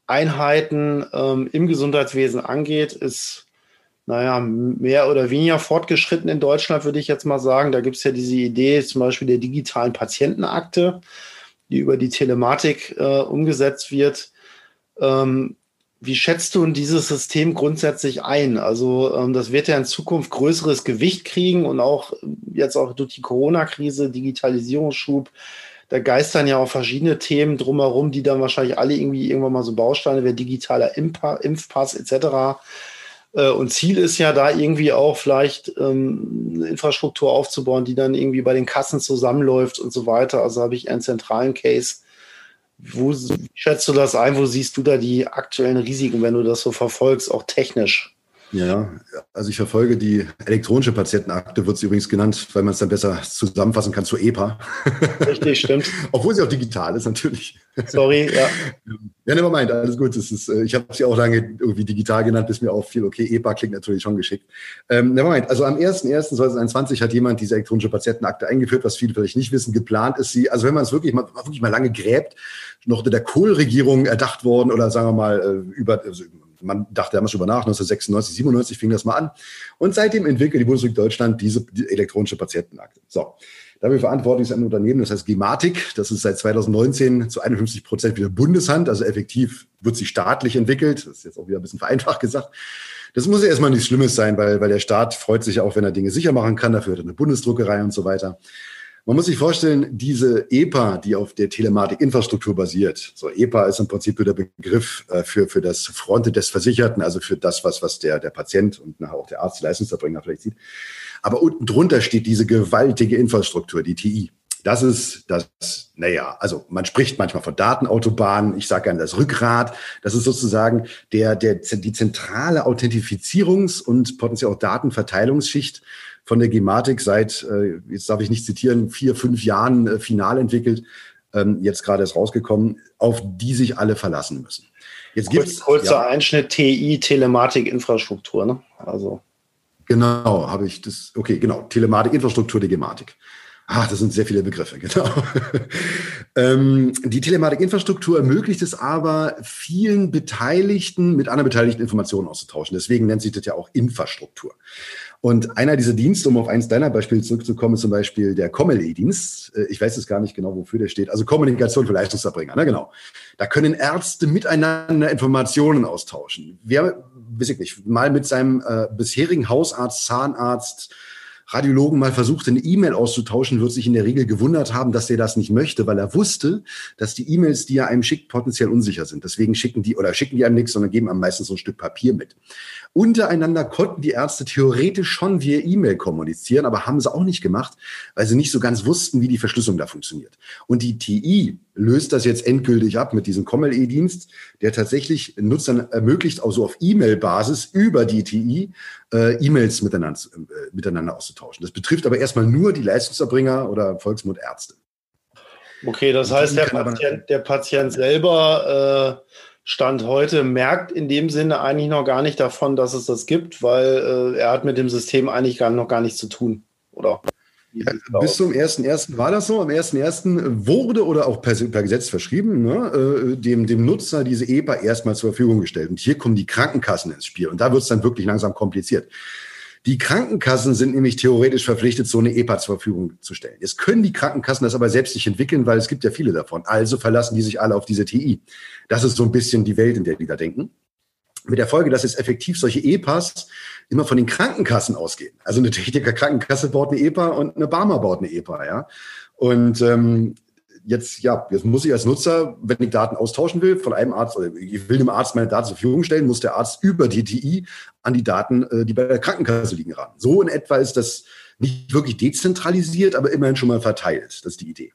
Einheiten ähm, im Gesundheitswesen angeht, ist naja, mehr oder weniger fortgeschritten in Deutschland, würde ich jetzt mal sagen. Da gibt es ja diese Idee zum Beispiel der digitalen Patientenakte die über die Telematik äh, umgesetzt wird. Ähm, wie schätzt du dieses System grundsätzlich ein? Also ähm, das wird ja in Zukunft größeres Gewicht kriegen und auch jetzt auch durch die Corona-Krise, Digitalisierungsschub, da geistern ja auch verschiedene Themen drumherum, die dann wahrscheinlich alle irgendwie irgendwann mal so Bausteine, wie digitaler Impfpass etc. Äh, und Ziel ist ja da irgendwie auch vielleicht ähm, eine Infrastruktur aufzubauen, die dann irgendwie bei den Kassen zusammenläuft und so weiter. Also habe ich einen zentralen Case. Wo schätzt du das ein? Wo siehst du da die aktuellen Risiken, wenn du das so verfolgst, auch technisch? Ja, also ich verfolge die elektronische Patientenakte, wird sie übrigens genannt, weil man es dann besser zusammenfassen kann zur EPA. Richtig, stimmt. Obwohl sie auch digital ist, natürlich. Sorry, ja. Ja, never mind, alles gut. Das ist, äh, ich habe sie auch lange irgendwie digital genannt, bis mir auffiel, okay, EPA klingt natürlich schon geschickt. Ähm, never mind, also am 1.1.2021 hat jemand diese elektronische Patientenakte eingeführt, was viele vielleicht nicht wissen. Geplant ist sie, also wenn man es wirklich mal, wirklich mal lange gräbt, noch unter der Kohl-Regierung erdacht worden oder sagen wir mal äh, über, also man dachte damals drüber nach, 1996, 97 fing das mal an. Und seitdem entwickelt die Bundesrepublik Deutschland diese die elektronische Patientenakte. So. Dafür verantwortlich ist ein Unternehmen, das heißt Gematik. Das ist seit 2019 zu 51 Prozent wieder Bundeshand. Also effektiv wird sie staatlich entwickelt. Das ist jetzt auch wieder ein bisschen vereinfacht gesagt. Das muss ja erstmal nichts Schlimmes sein, weil, weil der Staat freut sich auch, wenn er Dinge sicher machen kann. Dafür hat er eine Bundesdruckerei und so weiter. Man muss sich vorstellen, diese EPA, die auf der Telematikinfrastruktur basiert, so EPA ist im Prinzip der Begriff äh, für, für das Fronte des Versicherten, also für das, was, was der, der Patient und nachher auch der Arzt, die Leistungserbringer vielleicht sieht. Aber unten drunter steht diese gewaltige Infrastruktur, die TI. Das ist das, naja, also man spricht manchmal von Datenautobahnen, ich sage gerne das Rückgrat. Das ist sozusagen der, der, die zentrale Authentifizierungs- und potenziell auch Datenverteilungsschicht von der Gematik seit, äh, jetzt darf ich nicht zitieren, vier, fünf Jahren äh, final entwickelt, ähm, jetzt gerade ist rausgekommen, auf die sich alle verlassen müssen. Jetzt gibt's kurzer ja, Einschnitt TI Telematik Infrastruktur, ne? Also genau, habe ich das. Okay, genau Telematik Infrastruktur der Gematik. Ah, das sind sehr viele Begriffe, genau. ähm, die Telematik-Infrastruktur ermöglicht es aber, vielen Beteiligten mit anderen Beteiligten Informationen auszutauschen. Deswegen nennt sich das ja auch Infrastruktur. Und einer dieser Dienste, um auf eins deiner Beispiele zurückzukommen, ist zum Beispiel der COMELE-Dienst. Äh, ich weiß jetzt gar nicht genau, wofür der steht. Also Kommunikation für Leistungserbringer, ne? genau. Da können Ärzte miteinander Informationen austauschen. Wer, weiß ich nicht, mal mit seinem äh, bisherigen Hausarzt, Zahnarzt, Radiologen mal versucht, eine E-Mail auszutauschen, wird sich in der Regel gewundert haben, dass er das nicht möchte, weil er wusste, dass die E-Mails, die er einem schickt, potenziell unsicher sind. Deswegen schicken die oder schicken die einem nichts, sondern geben einem meistens so ein Stück Papier mit. Untereinander konnten die Ärzte theoretisch schon via E-Mail kommunizieren, aber haben sie auch nicht gemacht, weil sie nicht so ganz wussten, wie die Verschlüsselung da funktioniert. Und die TI löst das jetzt endgültig ab mit diesem Commel-E-Dienst, der tatsächlich Nutzern ermöglicht, auch so auf E-Mail-Basis über die TI äh, E-Mails miteinander, äh, miteinander auszutauschen. Das betrifft aber erstmal nur die Leistungserbringer oder Volksmund Ärzte. Okay, das heißt, der Patient, der Patient selber äh, Stand heute merkt in dem Sinne eigentlich noch gar nicht davon, dass es das gibt, weil äh, er hat mit dem System eigentlich gar, noch gar nichts zu tun, oder? Bis zum 1.1. war das so. Am 1.1. wurde oder auch per, per Gesetz verschrieben, ne, äh, dem, dem Nutzer diese EPA erstmal zur Verfügung gestellt. Und hier kommen die Krankenkassen ins Spiel. Und da wird es dann wirklich langsam kompliziert. Die Krankenkassen sind nämlich theoretisch verpflichtet, so eine EPA zur Verfügung zu stellen. Jetzt können die Krankenkassen das aber selbst nicht entwickeln, weil es gibt ja viele davon. Also verlassen die sich alle auf diese TI. Das ist so ein bisschen die Welt, in der die da denken. Mit der Folge, dass jetzt effektiv solche EPAs immer von den Krankenkassen ausgehen. Also eine Techniker Krankenkasse baut eine EPA und eine Barmer baut eine EPA, ja. Und ähm, jetzt, ja, jetzt muss ich als Nutzer, wenn ich Daten austauschen will, von einem Arzt, oder ich will dem Arzt meine Daten zur Verfügung stellen, muss der Arzt über die TI an die Daten, äh, die bei der Krankenkasse liegen, ran. So in etwa ist das nicht wirklich dezentralisiert, aber immerhin schon mal verteilt. Das ist die Idee.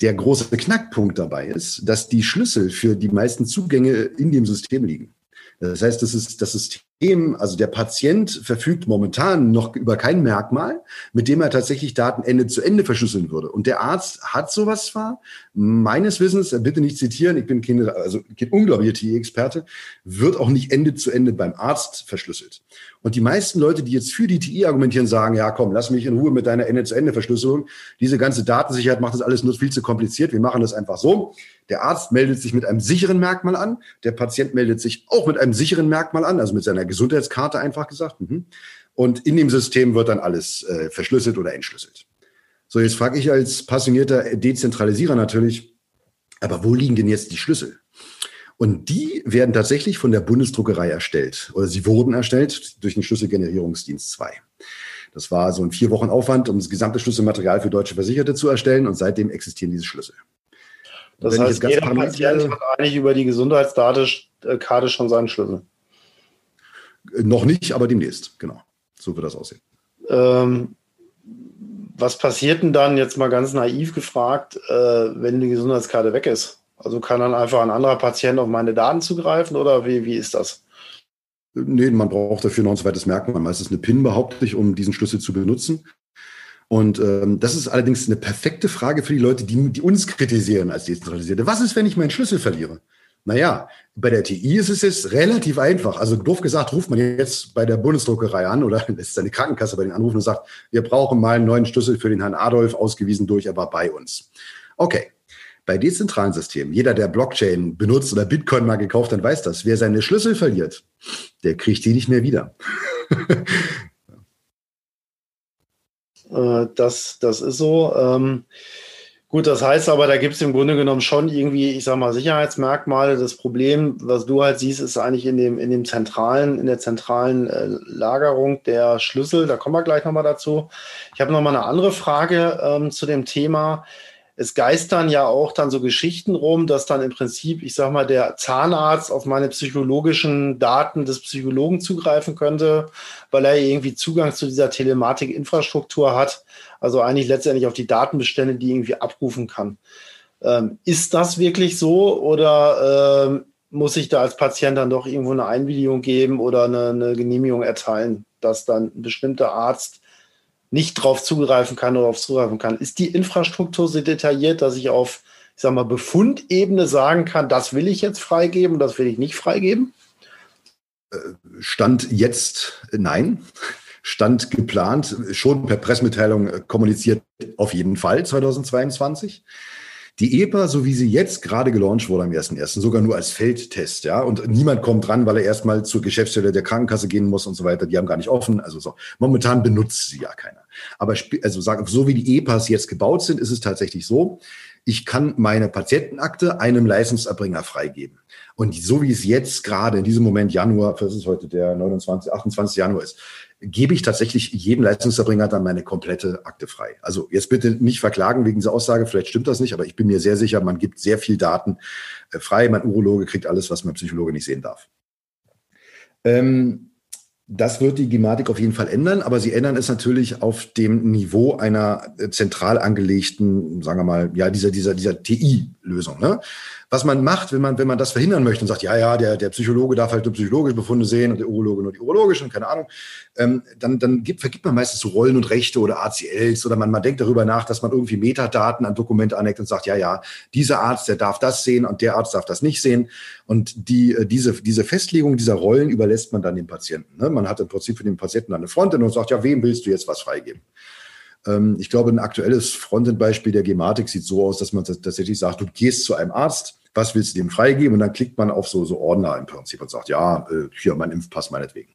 Der große Knackpunkt dabei ist, dass die Schlüssel für die meisten Zugänge in dem System liegen. Das heißt, das ist das System System, also der Patient verfügt momentan noch über kein Merkmal, mit dem er tatsächlich Daten Ende zu Ende verschlüsseln würde. Und der Arzt hat sowas zwar, meines Wissens, bitte nicht zitieren, ich bin kein, also kein unglaublicher TI-Experte, wird auch nicht Ende zu Ende beim Arzt verschlüsselt. Und die meisten Leute, die jetzt für die TI argumentieren, sagen, ja komm, lass mich in Ruhe mit deiner Ende-zu-Ende-Verschlüsselung. Diese ganze Datensicherheit macht das alles nur viel zu kompliziert. Wir machen das einfach so. Der Arzt meldet sich mit einem sicheren Merkmal an. Der Patient meldet sich auch mit einem sicheren Merkmal an, also mit seiner Gesundheitskarte einfach gesagt. Mhm. Und in dem System wird dann alles äh, verschlüsselt oder entschlüsselt. So, jetzt frage ich als passionierter Dezentralisierer natürlich, aber wo liegen denn jetzt die Schlüssel? Und die werden tatsächlich von der Bundesdruckerei erstellt oder sie wurden erstellt durch den Schlüsselgenerierungsdienst 2. Das war so ein vier Wochen Aufwand, um das gesamte Schlüsselmaterial für deutsche Versicherte zu erstellen und seitdem existieren diese Schlüssel. Das heißt, jeder Patient hat eigentlich über die Gesundheitskarte schon seinen Schlüssel. Noch nicht, aber demnächst, genau. So wird das aussehen. Ähm, was passiert denn dann, jetzt mal ganz naiv gefragt, äh, wenn die Gesundheitskarte weg ist? Also kann dann einfach ein anderer Patient auf meine Daten zugreifen oder wie, wie ist das? Nee, man braucht dafür noch ein zweites Merkmal. Meistens eine PIN, behaupte ich, um diesen Schlüssel zu benutzen. Und ähm, das ist allerdings eine perfekte Frage für die Leute, die, die uns kritisieren als Dezentralisierte. Was ist, wenn ich meinen Schlüssel verliere? Naja, bei der TI ist es jetzt relativ einfach. Also doof gesagt, ruft man jetzt bei der Bundesdruckerei an oder lässt seine Krankenkasse bei den anrufen und sagt, wir brauchen mal einen neuen Schlüssel für den Herrn Adolf, ausgewiesen durch, er war bei uns. Okay. Bei dezentralen Systemen, jeder, der Blockchain benutzt oder Bitcoin mal gekauft hat, weiß das. Wer seine Schlüssel verliert, der kriegt die nicht mehr wieder. Äh, das, das ist so. Ähm, gut, das heißt aber, da gibt es im Grunde genommen schon irgendwie, ich sag mal, Sicherheitsmerkmale. Das Problem, was du halt siehst, ist eigentlich in dem, in dem zentralen, in der zentralen äh, Lagerung der Schlüssel. Da kommen wir gleich nochmal dazu. Ich habe nochmal eine andere Frage ähm, zu dem Thema es geistern ja auch dann so Geschichten rum, dass dann im Prinzip, ich sag mal, der Zahnarzt auf meine psychologischen Daten des Psychologen zugreifen könnte, weil er irgendwie Zugang zu dieser Telematik-Infrastruktur hat. Also eigentlich letztendlich auf die Datenbestände, die irgendwie abrufen kann. Ähm, ist das wirklich so oder ähm, muss ich da als Patient dann doch irgendwo eine Einwilligung geben oder eine, eine Genehmigung erteilen, dass dann ein bestimmter Arzt nicht drauf zugreifen kann oder auf zugreifen kann. Ist die Infrastruktur so detailliert, dass ich auf, ich sag mal, Befundebene sagen kann, das will ich jetzt freigeben das will ich nicht freigeben? Äh, Stand jetzt nein. Stand geplant, schon per Pressemitteilung kommuniziert auf jeden Fall 2022. Die EPA, so wie sie jetzt gerade gelauncht wurde am 1.1., sogar nur als Feldtest, ja, und niemand kommt dran, weil er erstmal zur Geschäftsstelle der Krankenkasse gehen muss und so weiter. Die haben gar nicht offen. Also so. Momentan benutzt sie ja keiner. Aber also sagen, so wie die EPAs jetzt gebaut sind, ist es tatsächlich so, ich kann meine Patientenakte einem Leistungserbringer freigeben. Und so wie es jetzt gerade in diesem Moment Januar, das ist heute der 29, 28 Januar ist, gebe ich tatsächlich jedem Leistungserbringer dann meine komplette Akte frei. Also jetzt bitte nicht verklagen wegen dieser Aussage, vielleicht stimmt das nicht, aber ich bin mir sehr sicher, man gibt sehr viel Daten äh, frei. Mein Urologe kriegt alles, was mein Psychologe nicht sehen darf. Ähm, das wird die Gematik auf jeden Fall ändern, aber sie ändern es natürlich auf dem Niveau einer äh, zentral angelegten, sagen wir mal, ja, dieser, dieser, dieser TI-Lösung. Ne? Was man macht, wenn man, wenn man das verhindern möchte und sagt, ja, ja, der, der Psychologe darf halt nur psychologische Befunde sehen und der Urologe nur die urologischen, keine Ahnung, ähm, dann, dann gibt, vergibt man meistens so Rollen und Rechte oder ACLs oder man, man denkt darüber nach, dass man irgendwie Metadaten an Dokumente anlegt und sagt, ja, ja, dieser Arzt, der darf das sehen und der Arzt darf das nicht sehen. Und die, äh, diese, diese Festlegung dieser Rollen überlässt man dann dem Patienten. Ne? Man hat im Prinzip für den Patienten eine Frontend und sagt, ja, wem willst du jetzt was freigeben? Ähm, ich glaube, ein aktuelles Frontend-Beispiel der Gematik sieht so aus, dass man tatsächlich sagt, du gehst zu einem Arzt, was willst du dem freigeben? Und dann klickt man auf so, so Ordner im Prinzip und sagt, ja, äh, hier mein Impfpass meinetwegen.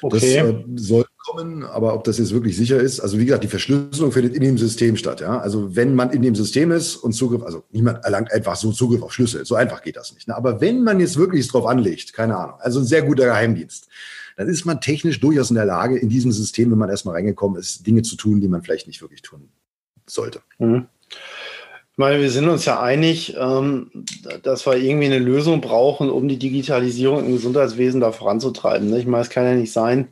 Okay. Das äh, soll kommen, aber ob das jetzt wirklich sicher ist, also wie gesagt, die Verschlüsselung findet in dem System statt. Ja? Also wenn man in dem System ist und Zugriff, also niemand erlangt einfach so Zugriff auf Schlüssel, so einfach geht das nicht. Ne? Aber wenn man jetzt wirklich drauf anlegt, keine Ahnung, also ein sehr guter Geheimdienst, dann ist man technisch durchaus in der Lage, in diesem System, wenn man erstmal reingekommen ist, Dinge zu tun, die man vielleicht nicht wirklich tun sollte. Mhm. Ich meine, wir sind uns ja einig, ähm, dass wir irgendwie eine Lösung brauchen, um die Digitalisierung im Gesundheitswesen da voranzutreiben. Ne? Ich meine, es kann ja nicht sein,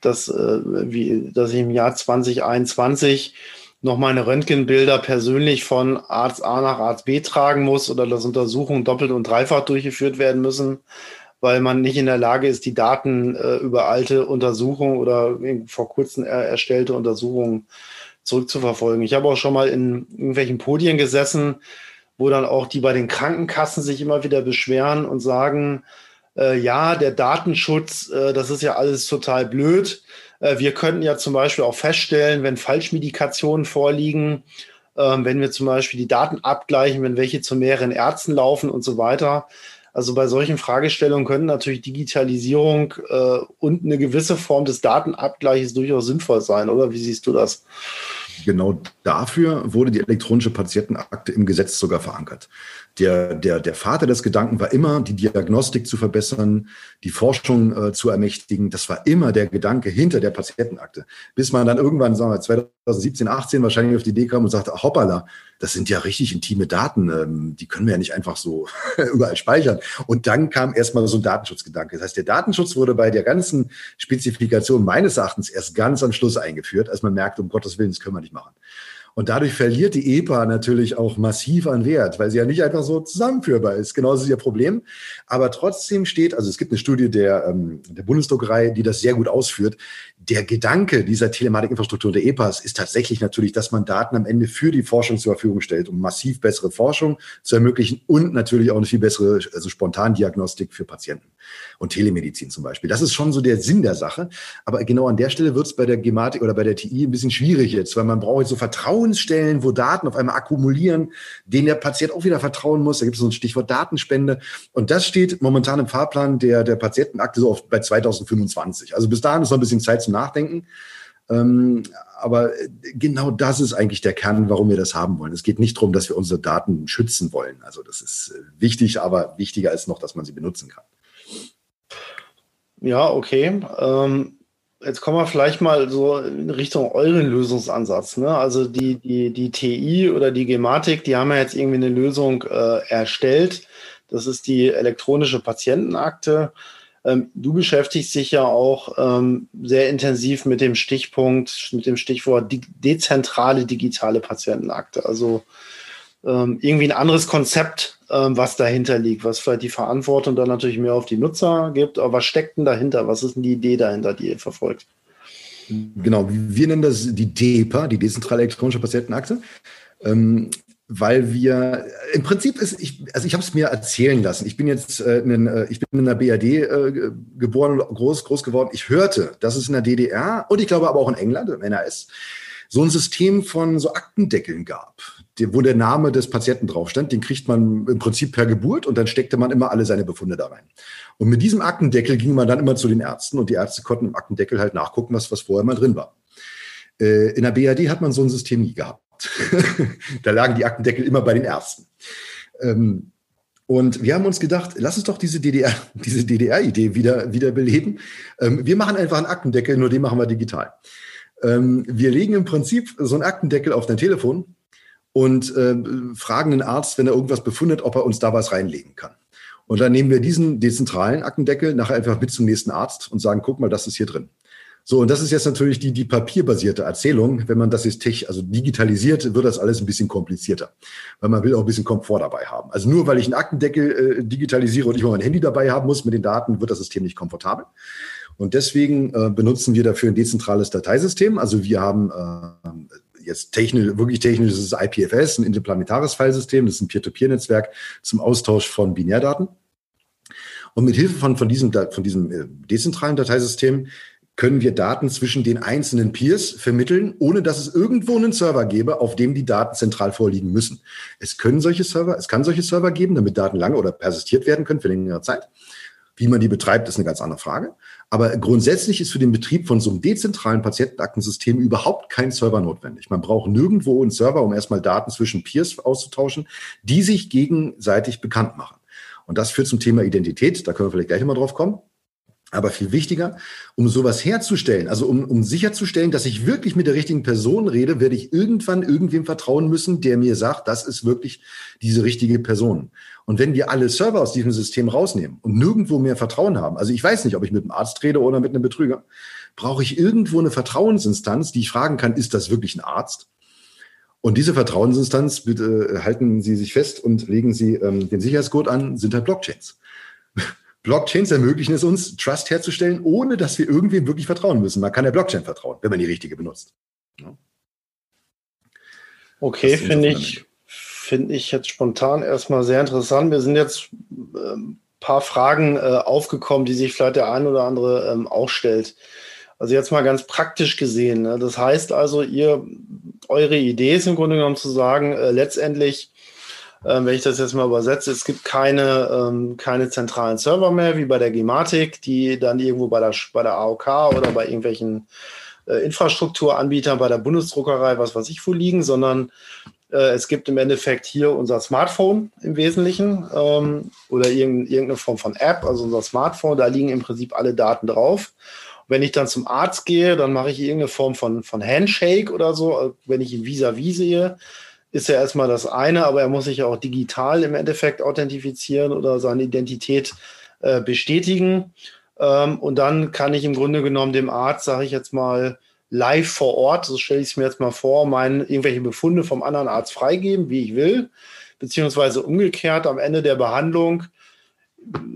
dass, äh, wie, dass ich im Jahr 2021 noch meine Röntgenbilder persönlich von Arzt A nach Arzt B tragen muss oder dass Untersuchungen doppelt und dreifach durchgeführt werden müssen, weil man nicht in der Lage ist, die Daten äh, über alte Untersuchungen oder vor kurzem erstellte Untersuchungen zurückzuverfolgen. Ich habe auch schon mal in irgendwelchen Podien gesessen, wo dann auch die bei den Krankenkassen sich immer wieder beschweren und sagen, äh, ja, der Datenschutz, äh, das ist ja alles total blöd. Äh, wir könnten ja zum Beispiel auch feststellen, wenn Falschmedikationen vorliegen, ähm, wenn wir zum Beispiel die Daten abgleichen, wenn welche zu mehreren Ärzten laufen und so weiter. Also bei solchen Fragestellungen können natürlich Digitalisierung äh, und eine gewisse Form des Datenabgleiches durchaus sinnvoll sein, oder? Wie siehst du das? Genau dafür wurde die elektronische Patientenakte im Gesetz sogar verankert der, der, der Vater des Gedanken war immer, die Diagnostik zu verbessern, die Forschung äh, zu ermächtigen. Das war immer der Gedanke hinter der Patientenakte. Bis man dann irgendwann, sagen wir 2017, 18 wahrscheinlich auf die Idee kam und sagte, hoppala, das sind ja richtig intime Daten, ähm, die können wir ja nicht einfach so überall speichern. Und dann kam erstmal so ein Datenschutzgedanke. Das heißt, der Datenschutz wurde bei der ganzen Spezifikation meines Erachtens erst ganz am Schluss eingeführt, als man merkte, um Gottes Willen, das können wir nicht machen. Und dadurch verliert die EPA natürlich auch massiv an Wert, weil sie ja nicht einfach so zusammenführbar ist. Genauso ist ihr Problem. Aber trotzdem steht, also es gibt eine Studie der, ähm, der Bundesdruckerei, die das sehr gut ausführt. Der Gedanke dieser Telematikinfrastruktur der EPAs ist tatsächlich natürlich, dass man Daten am Ende für die Forschung zur Verfügung stellt, um massiv bessere Forschung zu ermöglichen und natürlich auch eine viel bessere also Spontandiagnostik für Patienten und Telemedizin zum Beispiel. Das ist schon so der Sinn der Sache. Aber genau an der Stelle wird es bei der Gematik oder bei der TI ein bisschen schwierig jetzt, weil man braucht jetzt so Vertrauensstellen, wo Daten auf einmal akkumulieren, denen der Patient auch wieder vertrauen muss. Da gibt es so ein Stichwort Datenspende. Und das steht momentan im Fahrplan der, der Patientenakte so oft bei 2025. Also bis dahin ist noch ein bisschen Zeit zum Nachdenken. Ähm, aber genau das ist eigentlich der Kern, warum wir das haben wollen. Es geht nicht darum, dass wir unsere Daten schützen wollen. Also das ist äh, wichtig, aber wichtiger ist noch, dass man sie benutzen kann. Ja, okay. Ähm, jetzt kommen wir vielleicht mal so in Richtung euren Lösungsansatz. Ne? Also die, die, die TI oder die Gematik, die haben ja jetzt irgendwie eine Lösung äh, erstellt. Das ist die elektronische Patientenakte. Ähm, du beschäftigst dich ja auch ähm, sehr intensiv mit dem Stichpunkt, mit dem Stichwort de dezentrale digitale Patientenakte. Also ähm, irgendwie ein anderes Konzept, was dahinter liegt, was vielleicht die Verantwortung dann natürlich mehr auf die Nutzer gibt. Aber was steckt denn dahinter? Was ist denn die Idee dahinter, die ihr verfolgt? Genau, wir nennen das die DEPA, die dezentrale elektronische Patientenakte. Ähm, weil wir im Prinzip ist ich also ich habe es mir erzählen lassen. Ich bin jetzt äh, in, äh, ich bin in der BRD äh, geboren groß groß geworden. Ich hörte, dass es in der DDR und ich glaube aber auch in England im NRS so ein System von so Aktendeckeln gab, wo der Name des Patienten drauf stand. Den kriegt man im Prinzip per Geburt und dann steckte man immer alle seine Befunde da rein. Und mit diesem Aktendeckel ging man dann immer zu den Ärzten und die Ärzte konnten im Aktendeckel halt nachgucken, was, was vorher mal drin war. Äh, in der BRD hat man so ein System nie gehabt. da lagen die Aktendeckel immer bei den Ärzten. Ähm, und wir haben uns gedacht, lass uns doch diese DDR, diese DDR-Idee wieder, wieder beleben. Ähm, wir machen einfach einen Aktendeckel, nur den machen wir digital. Ähm, wir legen im Prinzip so einen Aktendeckel auf dein Telefon und äh, fragen den Arzt, wenn er irgendwas befindet, ob er uns da was reinlegen kann. Und dann nehmen wir diesen dezentralen Aktendeckel nachher einfach mit zum nächsten Arzt und sagen, guck mal, das ist hier drin. So, und das ist jetzt natürlich die, die papierbasierte Erzählung. Wenn man das jetzt tech, also digitalisiert, wird das alles ein bisschen komplizierter. Weil man will auch ein bisschen Komfort dabei haben. Also nur weil ich einen Aktendeckel äh, digitalisiere und ich mal mein Handy dabei haben muss mit den Daten, wird das System nicht komfortabel. Und deswegen äh, benutzen wir dafür ein dezentrales Dateisystem. Also wir haben äh, jetzt technisch, wirklich technisches IPFS, ein interplanetares Filesystem, das ist ein Peer-to-Peer-Netzwerk zum Austausch von Binärdaten. Und mit Hilfe von, von diesem, von diesem äh, dezentralen Dateisystem können wir Daten zwischen den einzelnen Peers vermitteln, ohne dass es irgendwo einen Server gäbe, auf dem die Daten zentral vorliegen müssen. Es können solche Server, es kann solche Server geben, damit Daten lange oder persistiert werden können für längere Zeit. Wie man die betreibt, ist eine ganz andere Frage. Aber grundsätzlich ist für den Betrieb von so einem dezentralen Patientenaktensystem überhaupt kein Server notwendig. Man braucht nirgendwo einen Server, um erstmal Daten zwischen Peers auszutauschen, die sich gegenseitig bekannt machen. Und das führt zum Thema Identität. Da können wir vielleicht gleich nochmal drauf kommen. Aber viel wichtiger, um sowas herzustellen, also um, um sicherzustellen, dass ich wirklich mit der richtigen Person rede, werde ich irgendwann irgendwem vertrauen müssen, der mir sagt, das ist wirklich diese richtige Person. Und wenn wir alle Server aus diesem System rausnehmen und nirgendwo mehr Vertrauen haben, also ich weiß nicht, ob ich mit einem Arzt rede oder mit einem Betrüger, brauche ich irgendwo eine Vertrauensinstanz, die ich fragen kann, ist das wirklich ein Arzt? Und diese Vertrauensinstanz, bitte halten Sie sich fest und legen Sie ähm, den Sicherheitscode an, sind halt Blockchains. Blockchains ermöglichen es uns, Trust herzustellen, ohne dass wir irgendwem wirklich vertrauen müssen. Man kann der Blockchain vertrauen, wenn man die richtige benutzt. Ja. Okay, finde ich, finde ich jetzt spontan erstmal sehr interessant. Wir sind jetzt ein ähm, paar Fragen äh, aufgekommen, die sich vielleicht der ein oder andere ähm, auch stellt. Also jetzt mal ganz praktisch gesehen. Ne? Das heißt also, ihr, eure Idee ist im Grunde genommen zu sagen, äh, letztendlich ähm, wenn ich das jetzt mal übersetze, es gibt keine, ähm, keine zentralen Server mehr, wie bei der Gematik, die dann irgendwo bei der, bei der AOK oder bei irgendwelchen äh, Infrastrukturanbietern, bei der Bundesdruckerei, was weiß ich wo liegen, sondern äh, es gibt im Endeffekt hier unser Smartphone im Wesentlichen ähm, oder irgendeine Form von App, also unser Smartphone, da liegen im Prinzip alle Daten drauf. wenn ich dann zum Arzt gehe, dann mache ich irgendeine Form von, von Handshake oder so, wenn ich ihn vis-à-vis -vis sehe ist ja erstmal das eine, aber er muss sich ja auch digital im Endeffekt authentifizieren oder seine Identität äh, bestätigen. Ähm, und dann kann ich im Grunde genommen dem Arzt, sage ich jetzt mal, live vor Ort, so stelle ich es mir jetzt mal vor, meine irgendwelche Befunde vom anderen Arzt freigeben, wie ich will, beziehungsweise umgekehrt am Ende der Behandlung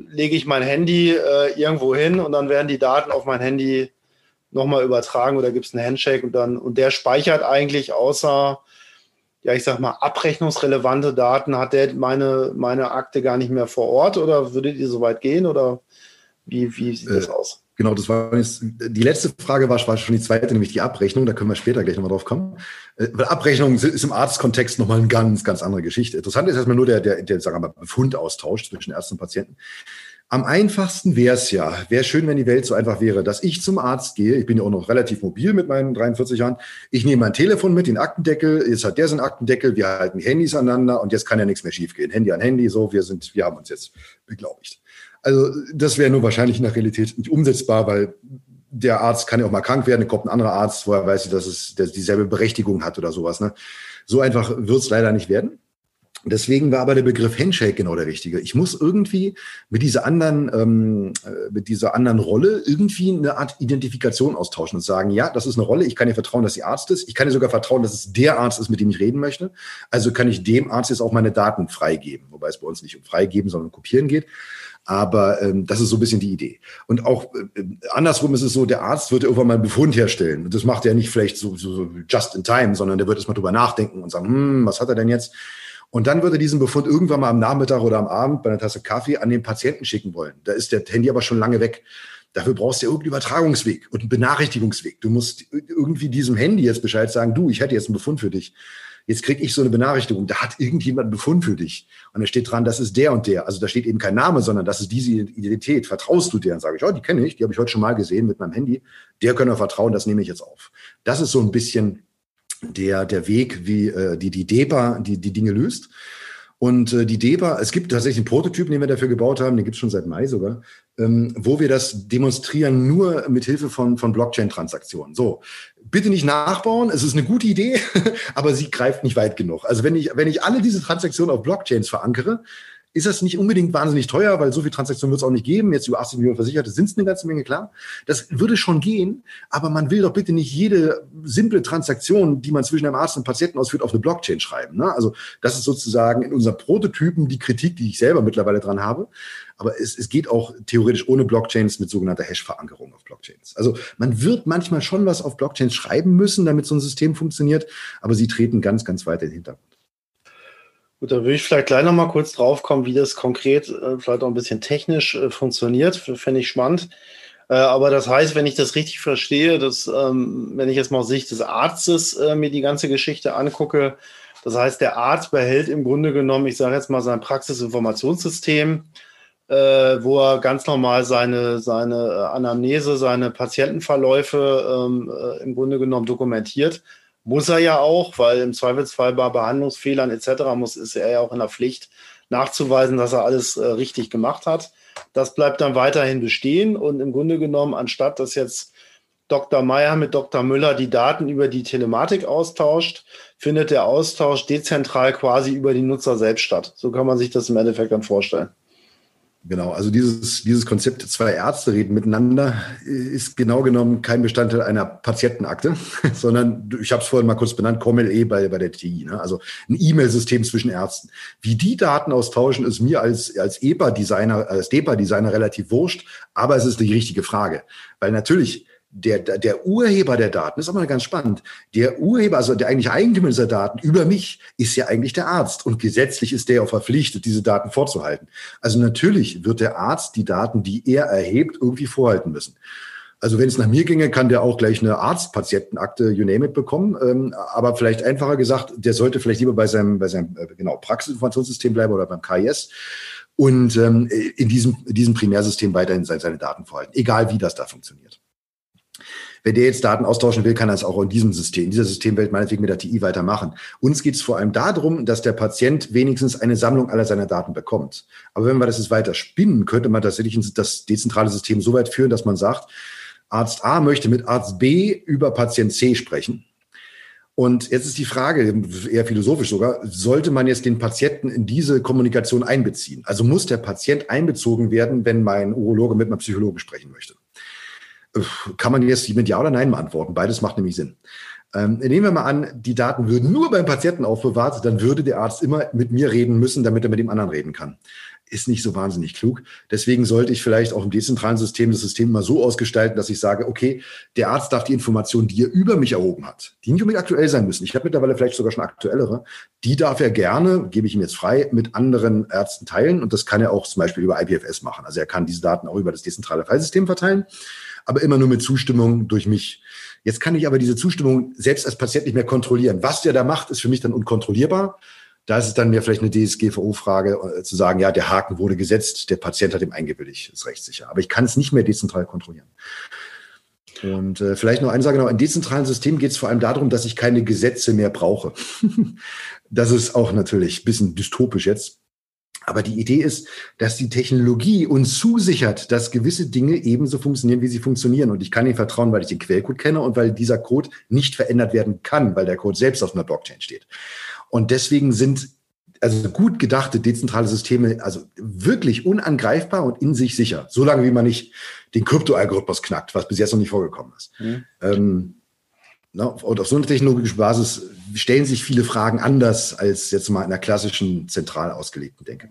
lege ich mein Handy äh, irgendwo hin und dann werden die Daten auf mein Handy nochmal übertragen oder gibt es einen Handshake und dann und der speichert eigentlich außer ja, ich sag mal, abrechnungsrelevante Daten, hat der meine, meine Akte gar nicht mehr vor Ort oder würdet ihr so weit gehen oder wie, wie sieht das äh, aus? Genau, das war jetzt, die letzte Frage war, war schon die zweite, nämlich die Abrechnung. Da können wir später gleich nochmal drauf kommen. Äh, weil Abrechnung ist im Arztkontext nochmal eine ganz, ganz andere Geschichte. Interessant ist erstmal nur der, der, der sagen wir mal, Befundaustausch zwischen Ärzten und Patienten. Am einfachsten wäre es ja, wäre schön, wenn die Welt so einfach wäre, dass ich zum Arzt gehe. Ich bin ja auch noch relativ mobil mit meinen 43 Jahren. Ich nehme mein Telefon mit, den Aktendeckel. Jetzt hat der seinen Aktendeckel. Wir halten Handys aneinander und jetzt kann ja nichts mehr schiefgehen. Handy an Handy, so. Wir sind, wir haben uns jetzt beglaubigt. Also, das wäre nur wahrscheinlich in der Realität nicht umsetzbar, weil der Arzt kann ja auch mal krank werden. Dann kommt ein anderer Arzt, wo er weiß, dass es dieselbe Berechtigung hat oder sowas. Ne? So einfach wird es leider nicht werden. Deswegen war aber der Begriff Handshake genau der richtige. Ich muss irgendwie mit dieser anderen, ähm, äh, mit dieser anderen Rolle irgendwie eine Art Identifikation austauschen und sagen, ja, das ist eine Rolle. Ich kann ihr vertrauen, dass sie Arzt ist. Ich kann ihr sogar vertrauen, dass es der Arzt ist, mit dem ich reden möchte. Also kann ich dem Arzt jetzt auch meine Daten freigeben, wobei es bei uns nicht um freigeben, sondern um kopieren geht. Aber ähm, das ist so ein bisschen die Idee. Und auch äh, andersrum ist es so, der Arzt wird irgendwann mal einen Befund herstellen. Und das macht er nicht vielleicht so, so, so just in time, sondern der wird erstmal drüber nachdenken und sagen, hm, was hat er denn jetzt? Und dann würde diesen Befund irgendwann mal am Nachmittag oder am Abend bei einer Tasse Kaffee an den Patienten schicken wollen. Da ist der Handy aber schon lange weg. Dafür brauchst du ja irgendeinen Übertragungsweg und einen Benachrichtigungsweg. Du musst irgendwie diesem Handy jetzt Bescheid sagen, du, ich hätte jetzt einen Befund für dich. Jetzt kriege ich so eine Benachrichtigung, da hat irgendjemand einen Befund für dich. Und da steht dran, das ist der und der. Also da steht eben kein Name, sondern das ist diese Identität. Vertraust du der? Und sage ich, oh, die kenne ich, die habe ich heute schon mal gesehen mit meinem Handy. Der können wir vertrauen, das nehme ich jetzt auf. Das ist so ein bisschen der, der Weg, wie äh, die, die DEPA die, die Dinge löst. Und äh, die DEPA, es gibt tatsächlich einen Prototyp, den wir dafür gebaut haben, den gibt es schon seit Mai sogar, ähm, wo wir das demonstrieren nur mit Hilfe von, von Blockchain-Transaktionen. So, bitte nicht nachbauen, es ist eine gute Idee, aber sie greift nicht weit genug. Also wenn ich, wenn ich alle diese Transaktionen auf Blockchains verankere, ist das nicht unbedingt wahnsinnig teuer, weil so viel Transaktionen wird es auch nicht geben. Jetzt über 80 Millionen Versicherte sind es eine ganze Menge, klar. Das würde schon gehen, aber man will doch bitte nicht jede simple Transaktion, die man zwischen einem Arzt und Patienten ausführt, auf eine Blockchain schreiben. Ne? Also das ist sozusagen in unseren Prototypen die Kritik, die ich selber mittlerweile dran habe. Aber es, es geht auch theoretisch ohne Blockchains mit sogenannter Hash-Verankerung auf Blockchains. Also man wird manchmal schon was auf Blockchains schreiben müssen, damit so ein System funktioniert, aber sie treten ganz, ganz weit in den Hintergrund. Gut, da würde ich vielleicht gleich noch mal kurz drauf kommen, wie das konkret, äh, vielleicht auch ein bisschen technisch äh, funktioniert. Fände ich spannend. Äh, aber das heißt, wenn ich das richtig verstehe, dass, ähm, wenn ich jetzt mal aus Sicht des Arztes äh, mir die ganze Geschichte angucke, das heißt, der Arzt behält im Grunde genommen, ich sage jetzt mal, sein Praxisinformationssystem, äh, wo er ganz normal seine, seine äh, Anamnese, seine Patientenverläufe ähm, im Grunde genommen dokumentiert muss er ja auch, weil im Zweifelsfall bei Behandlungsfehlern etc. muss, ist er ja auch in der Pflicht nachzuweisen, dass er alles äh, richtig gemacht hat. Das bleibt dann weiterhin bestehen und im Grunde genommen, anstatt dass jetzt Dr. Meyer mit Dr. Müller die Daten über die Telematik austauscht, findet der Austausch dezentral quasi über die Nutzer selbst statt. So kann man sich das im Endeffekt dann vorstellen. Genau, also dieses, dieses Konzept, zwei Ärzte reden miteinander, ist genau genommen kein Bestandteil einer Patientenakte, sondern ich habe es vorhin mal kurz benannt, COMLE bei, bei der TI, ne? also ein E-Mail-System zwischen Ärzten. Wie die Daten austauschen, ist mir als, als EPA-Designer, als DEPA-Designer relativ wurscht, aber es ist die richtige Frage. Weil natürlich der, der Urheber der Daten, ist aber ganz spannend, der Urheber, also der eigentliche Eigentümer dieser Daten über mich, ist ja eigentlich der Arzt. Und gesetzlich ist der ja auch verpflichtet, diese Daten vorzuhalten. Also natürlich wird der Arzt die Daten, die er erhebt, irgendwie vorhalten müssen. Also wenn es nach mir ginge, kann der auch gleich eine Arztpatientenakte, you name it, bekommen. Ähm, aber vielleicht einfacher gesagt, der sollte vielleicht lieber bei seinem, bei seinem äh, genau, Praxisinformationssystem bleiben oder beim KIS und ähm, in diesem, in diesem Primärsystem weiterhin seine, seine Daten vorhalten, egal wie das da funktioniert. Wenn der jetzt Daten austauschen will, kann er es auch in diesem System, in dieser Systemwelt meinetwegen mit der TI weitermachen. Uns geht es vor allem darum, dass der Patient wenigstens eine Sammlung aller seiner Daten bekommt. Aber wenn wir das jetzt weiter spinnen, könnte man tatsächlich das dezentrale System so weit führen, dass man sagt, Arzt A möchte mit Arzt B über Patient C sprechen. Und jetzt ist die Frage, eher philosophisch sogar, sollte man jetzt den Patienten in diese Kommunikation einbeziehen? Also muss der Patient einbezogen werden, wenn mein Urologe mit meinem Psychologen sprechen möchte? Kann man jetzt mit Ja oder Nein beantworten. Beides macht nämlich Sinn. Ähm, nehmen wir mal an, die Daten würden nur beim Patienten aufbewahrt, dann würde der Arzt immer mit mir reden müssen, damit er mit dem anderen reden kann. Ist nicht so wahnsinnig klug. Deswegen sollte ich vielleicht auch im dezentralen System das System mal so ausgestalten, dass ich sage, okay, der Arzt darf die Informationen, die er über mich erhoben hat, die nicht unbedingt aktuell sein müssen. Ich habe mittlerweile vielleicht sogar schon aktuellere. Die darf er gerne, gebe ich ihm jetzt frei, mit anderen Ärzten teilen. Und das kann er auch zum Beispiel über IPFS machen. Also er kann diese Daten auch über das dezentrale Filesystem verteilen, aber immer nur mit Zustimmung durch mich. Jetzt kann ich aber diese Zustimmung selbst als Patient nicht mehr kontrollieren. Was der da macht, ist für mich dann unkontrollierbar. Da ist es dann mir vielleicht eine DSGVO-Frage äh, zu sagen, ja, der Haken wurde gesetzt, der Patient hat ihm eingewilligt, ist rechtssicher. Aber ich kann es nicht mehr dezentral kontrollieren. Und äh, vielleicht noch eine Sache noch, in dezentralen Systemen geht es vor allem darum, dass ich keine Gesetze mehr brauche. das ist auch natürlich ein bisschen dystopisch jetzt. Aber die Idee ist, dass die Technologie uns zusichert, dass gewisse Dinge ebenso funktionieren, wie sie funktionieren. Und ich kann ihnen vertrauen, weil ich den Quellcode kenne und weil dieser Code nicht verändert werden kann, weil der Code selbst auf einer Blockchain steht. Und deswegen sind also gut gedachte dezentrale Systeme also wirklich unangreifbar und in sich sicher, solange wie man nicht den Kryptoalgorithmus knackt, was bis jetzt noch nicht vorgekommen ist. Mhm. Ähm, na, und auf so einer technologischen Basis stellen sich viele Fragen anders als jetzt mal in einer klassischen zentral ausgelegten Denke.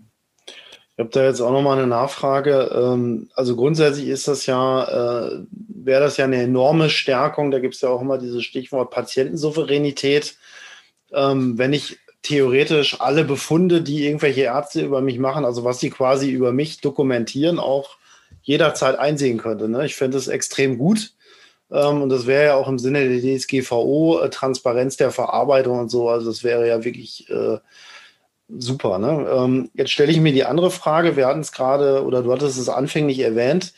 Ich habe da jetzt auch nochmal eine Nachfrage. Ähm, also grundsätzlich ist das ja, äh, wäre das ja eine enorme Stärkung. Da gibt es ja auch immer dieses Stichwort Patientensouveränität. Ähm, wenn ich theoretisch alle Befunde, die irgendwelche Ärzte über mich machen, also was sie quasi über mich dokumentieren, auch jederzeit einsehen könnte. Ne? Ich fände es extrem gut. Ähm, und das wäre ja auch im Sinne der DSGVO, äh, Transparenz der Verarbeitung und so. Also das wäre ja wirklich äh, super. Ne? Ähm, jetzt stelle ich mir die andere Frage. Wir hatten es gerade, oder du hattest es anfänglich erwähnt.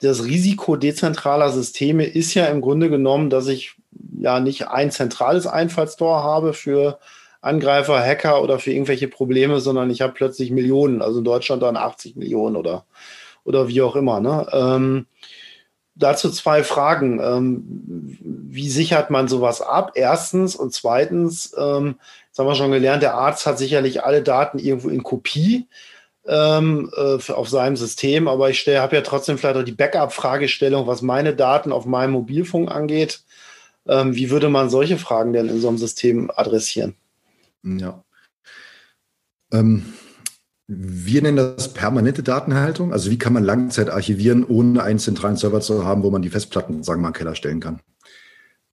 Das Risiko dezentraler Systeme ist ja im Grunde genommen, dass ich ja nicht ein zentrales Einfallstor habe für Angreifer, Hacker oder für irgendwelche Probleme, sondern ich habe plötzlich Millionen, also in Deutschland dann 80 Millionen oder, oder wie auch immer. Ne? Ähm, dazu zwei Fragen. Ähm, wie sichert man sowas ab? Erstens und zweitens, ähm, jetzt haben wir schon gelernt, der Arzt hat sicherlich alle Daten irgendwo in Kopie ähm, äh, auf seinem System, aber ich habe ja trotzdem vielleicht auch die Backup-Fragestellung, was meine Daten auf meinem Mobilfunk angeht. Ähm, wie würde man solche Fragen denn in so einem System adressieren? Ja. Ähm, wir nennen das permanente Datenhaltung. Also wie kann man Langzeit archivieren, ohne einen zentralen Server zu haben, wo man die Festplatten, sagen wir mal, Keller stellen kann.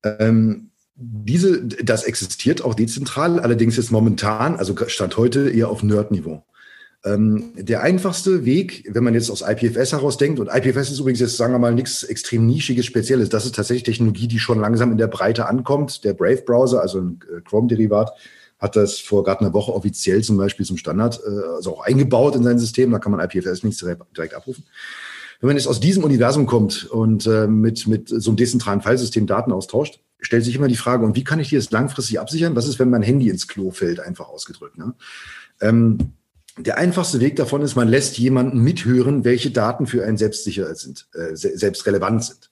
Ähm, diese, das existiert auch dezentral, allerdings ist momentan, also Stand heute, eher auf Nerd-Niveau. Ähm, der einfachste Weg, wenn man jetzt aus IPFS heraus denkt, und IPFS ist übrigens jetzt, sagen wir mal, nichts extrem nischiges, spezielles, das ist tatsächlich Technologie, die schon langsam in der Breite ankommt. Der Brave-Browser, also ein äh, Chrome-Derivat, hat das vor gerade einer Woche offiziell zum Beispiel zum Standard, äh, also auch eingebaut in sein System. Da kann man IPFS nicht direkt abrufen. Wenn man jetzt aus diesem Universum kommt und äh, mit, mit so einem dezentralen Filesystem Daten austauscht, stellt sich immer die Frage, und wie kann ich die jetzt langfristig absichern? Was ist, wenn mein Handy ins Klo fällt, einfach ausgedrückt? Ne? Ähm, der einfachste Weg davon ist, man lässt jemanden mithören, welche Daten für einen selbstsicher sind, äh, selbst relevant sind.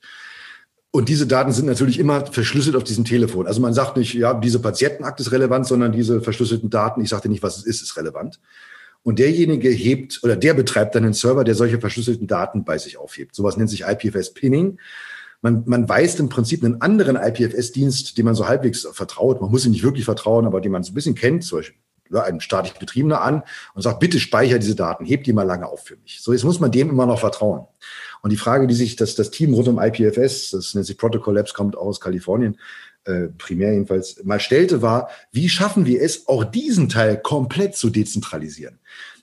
Und diese Daten sind natürlich immer verschlüsselt auf diesem Telefon. Also man sagt nicht, ja, diese Patientenakt ist relevant, sondern diese verschlüsselten Daten, ich sagte nicht, was es ist, ist relevant. Und derjenige hebt oder der betreibt dann einen Server, der solche verschlüsselten Daten bei sich aufhebt. Sowas nennt sich IPFS-Pinning. Man, man weist im Prinzip einen anderen IPFS-Dienst, dem man so halbwegs vertraut. Man muss ihn nicht wirklich vertrauen, aber den man so ein bisschen kennt, zum Beispiel ein staatlich Betriebener an und sagt, bitte speicher diese Daten, heb die mal lange auf für mich. So, jetzt muss man dem immer noch vertrauen. Und die Frage, die sich das, das Team rund um IPFS, das nennt sich Protocol Labs, kommt aus Kalifornien, äh, primär jedenfalls, mal stellte, war, wie schaffen wir es, auch diesen Teil komplett zu dezentralisieren?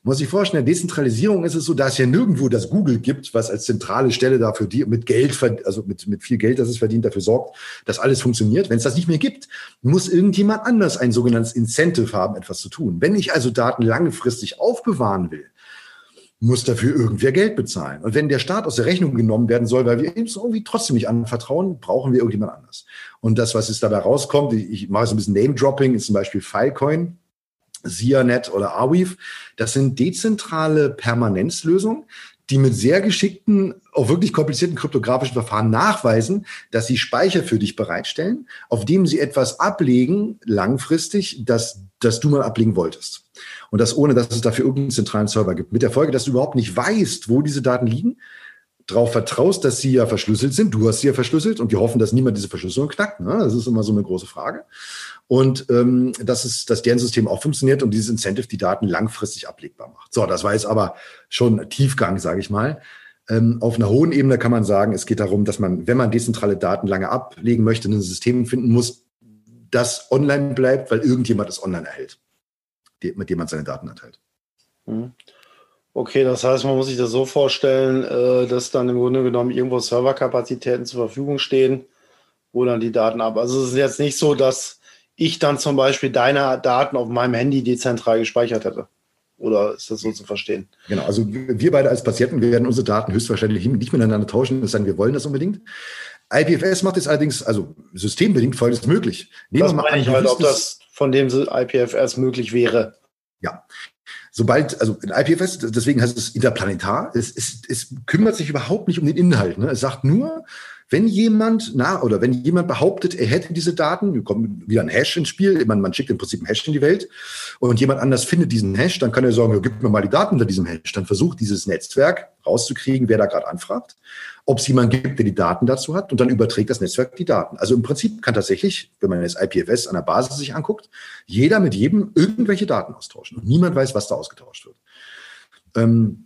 muss ich vorstellen, in der Dezentralisierung ist es so, dass es ja nirgendwo das Google gibt, was als zentrale Stelle dafür die mit Geld, also mit, mit viel Geld, das es verdient, dafür sorgt, dass alles funktioniert. Wenn es das nicht mehr gibt, muss irgendjemand anders ein sogenanntes Incentive haben, etwas zu tun. Wenn ich also Daten langfristig aufbewahren will, muss dafür irgendwer Geld bezahlen. Und wenn der Staat aus der Rechnung genommen werden soll, weil wir ihm irgendwie trotzdem nicht anvertrauen, brauchen wir irgendjemand anders. Und das, was jetzt dabei rauskommt, ich, mache so ein bisschen Name-Dropping, ist zum Beispiel Filecoin, SIANet oder Arweave. Das sind dezentrale Permanenzlösungen, die mit sehr geschickten, auch wirklich komplizierten kryptografischen Verfahren nachweisen, dass sie Speicher für dich bereitstellen, auf dem sie etwas ablegen, langfristig, das, das du mal ablegen wolltest. Und das ohne, dass es dafür irgendeinen zentralen Server gibt. Mit der Folge, dass du überhaupt nicht weißt, wo diese Daten liegen. Darauf vertraust, dass sie ja verschlüsselt sind. Du hast sie ja verschlüsselt und wir hoffen, dass niemand diese Verschlüsselung knackt. Ne? Das ist immer so eine große Frage. Und ähm, dass, es, dass deren System auch funktioniert und dieses Incentive die Daten langfristig ablegbar macht. So, das war jetzt aber schon Tiefgang, sage ich mal. Ähm, auf einer hohen Ebene kann man sagen, es geht darum, dass man, wenn man dezentrale Daten lange ablegen möchte, ein System finden muss, das online bleibt, weil irgendjemand es online erhält, mit dem man seine Daten erteilt. Okay, das heißt, man muss sich das so vorstellen, äh, dass dann im Grunde genommen irgendwo Serverkapazitäten zur Verfügung stehen, wo dann die Daten ab. Also es ist jetzt nicht so, dass ich dann zum Beispiel deine Daten auf meinem Handy dezentral gespeichert hätte. Oder ist das so zu verstehen? Genau, also wir beide als Patienten werden unsere Daten höchstwahrscheinlich nicht miteinander tauschen, denn, wir wollen das unbedingt. IPFS macht es allerdings, also systembedingt folgendes möglich. Nehmen das meine an, ich halt, ob das von dem IPFS möglich wäre. Ja, sobald, also in IPFS, deswegen heißt es interplanetar, es, es, es kümmert sich überhaupt nicht um den Inhalt. Ne? Es sagt nur, wenn jemand na, oder wenn jemand behauptet, er hätte diese Daten, kommt wieder ein Hash ins Spiel, man, man schickt im Prinzip ein Hash in die Welt und jemand anders findet diesen Hash, dann kann er sagen, gib mir mal die Daten unter diesem Hash. Dann versucht dieses Netzwerk rauszukriegen, wer da gerade anfragt ob es jemanden gibt, der die Daten dazu hat und dann überträgt das Netzwerk die Daten. Also im Prinzip kann tatsächlich, wenn man jetzt IPFS an der Basis sich anguckt, jeder mit jedem irgendwelche Daten austauschen und niemand weiß, was da ausgetauscht wird. Ähm,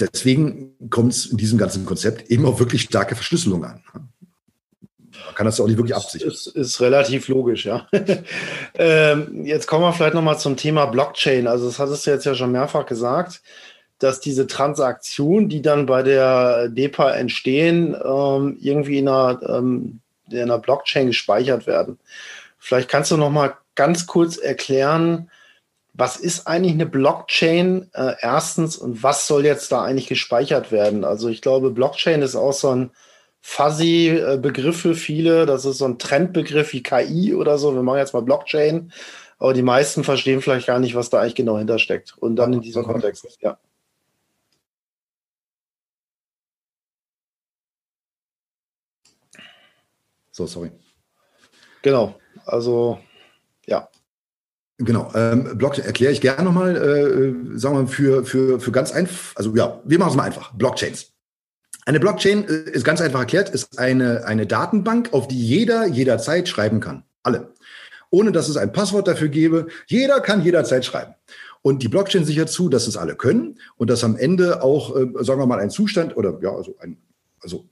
deswegen kommt es in diesem ganzen Konzept eben auch wirklich starke Verschlüsselung an. Man kann das ja auch nicht wirklich absichern. Ist, ist relativ logisch, ja. ähm, jetzt kommen wir vielleicht nochmal zum Thema Blockchain. Also das hattest du jetzt ja schon mehrfach gesagt dass diese Transaktionen, die dann bei der DEPA entstehen, ähm, irgendwie in einer, ähm, in einer Blockchain gespeichert werden. Vielleicht kannst du noch mal ganz kurz erklären, was ist eigentlich eine Blockchain äh, erstens und was soll jetzt da eigentlich gespeichert werden? Also ich glaube, Blockchain ist auch so ein fuzzy äh, Begriff für viele. Das ist so ein Trendbegriff wie KI oder so. Wir machen jetzt mal Blockchain, aber die meisten verstehen vielleicht gar nicht, was da eigentlich genau hintersteckt. Und dann in diesem Kontext, ja. So, sorry. Genau, also ja. Genau, ähm, Blockchain erkläre ich gerne nochmal, äh, sagen wir mal, für, für, für ganz einfach, also ja, wir machen es mal einfach, Blockchains. Eine Blockchain äh, ist ganz einfach erklärt, ist eine, eine Datenbank, auf die jeder jederzeit schreiben kann. Alle. Ohne dass es ein Passwort dafür gäbe. Jeder kann jederzeit schreiben. Und die Blockchain sichert zu, dass es alle können und dass am Ende auch, äh, sagen wir mal, ein Zustand oder ja, also ein, also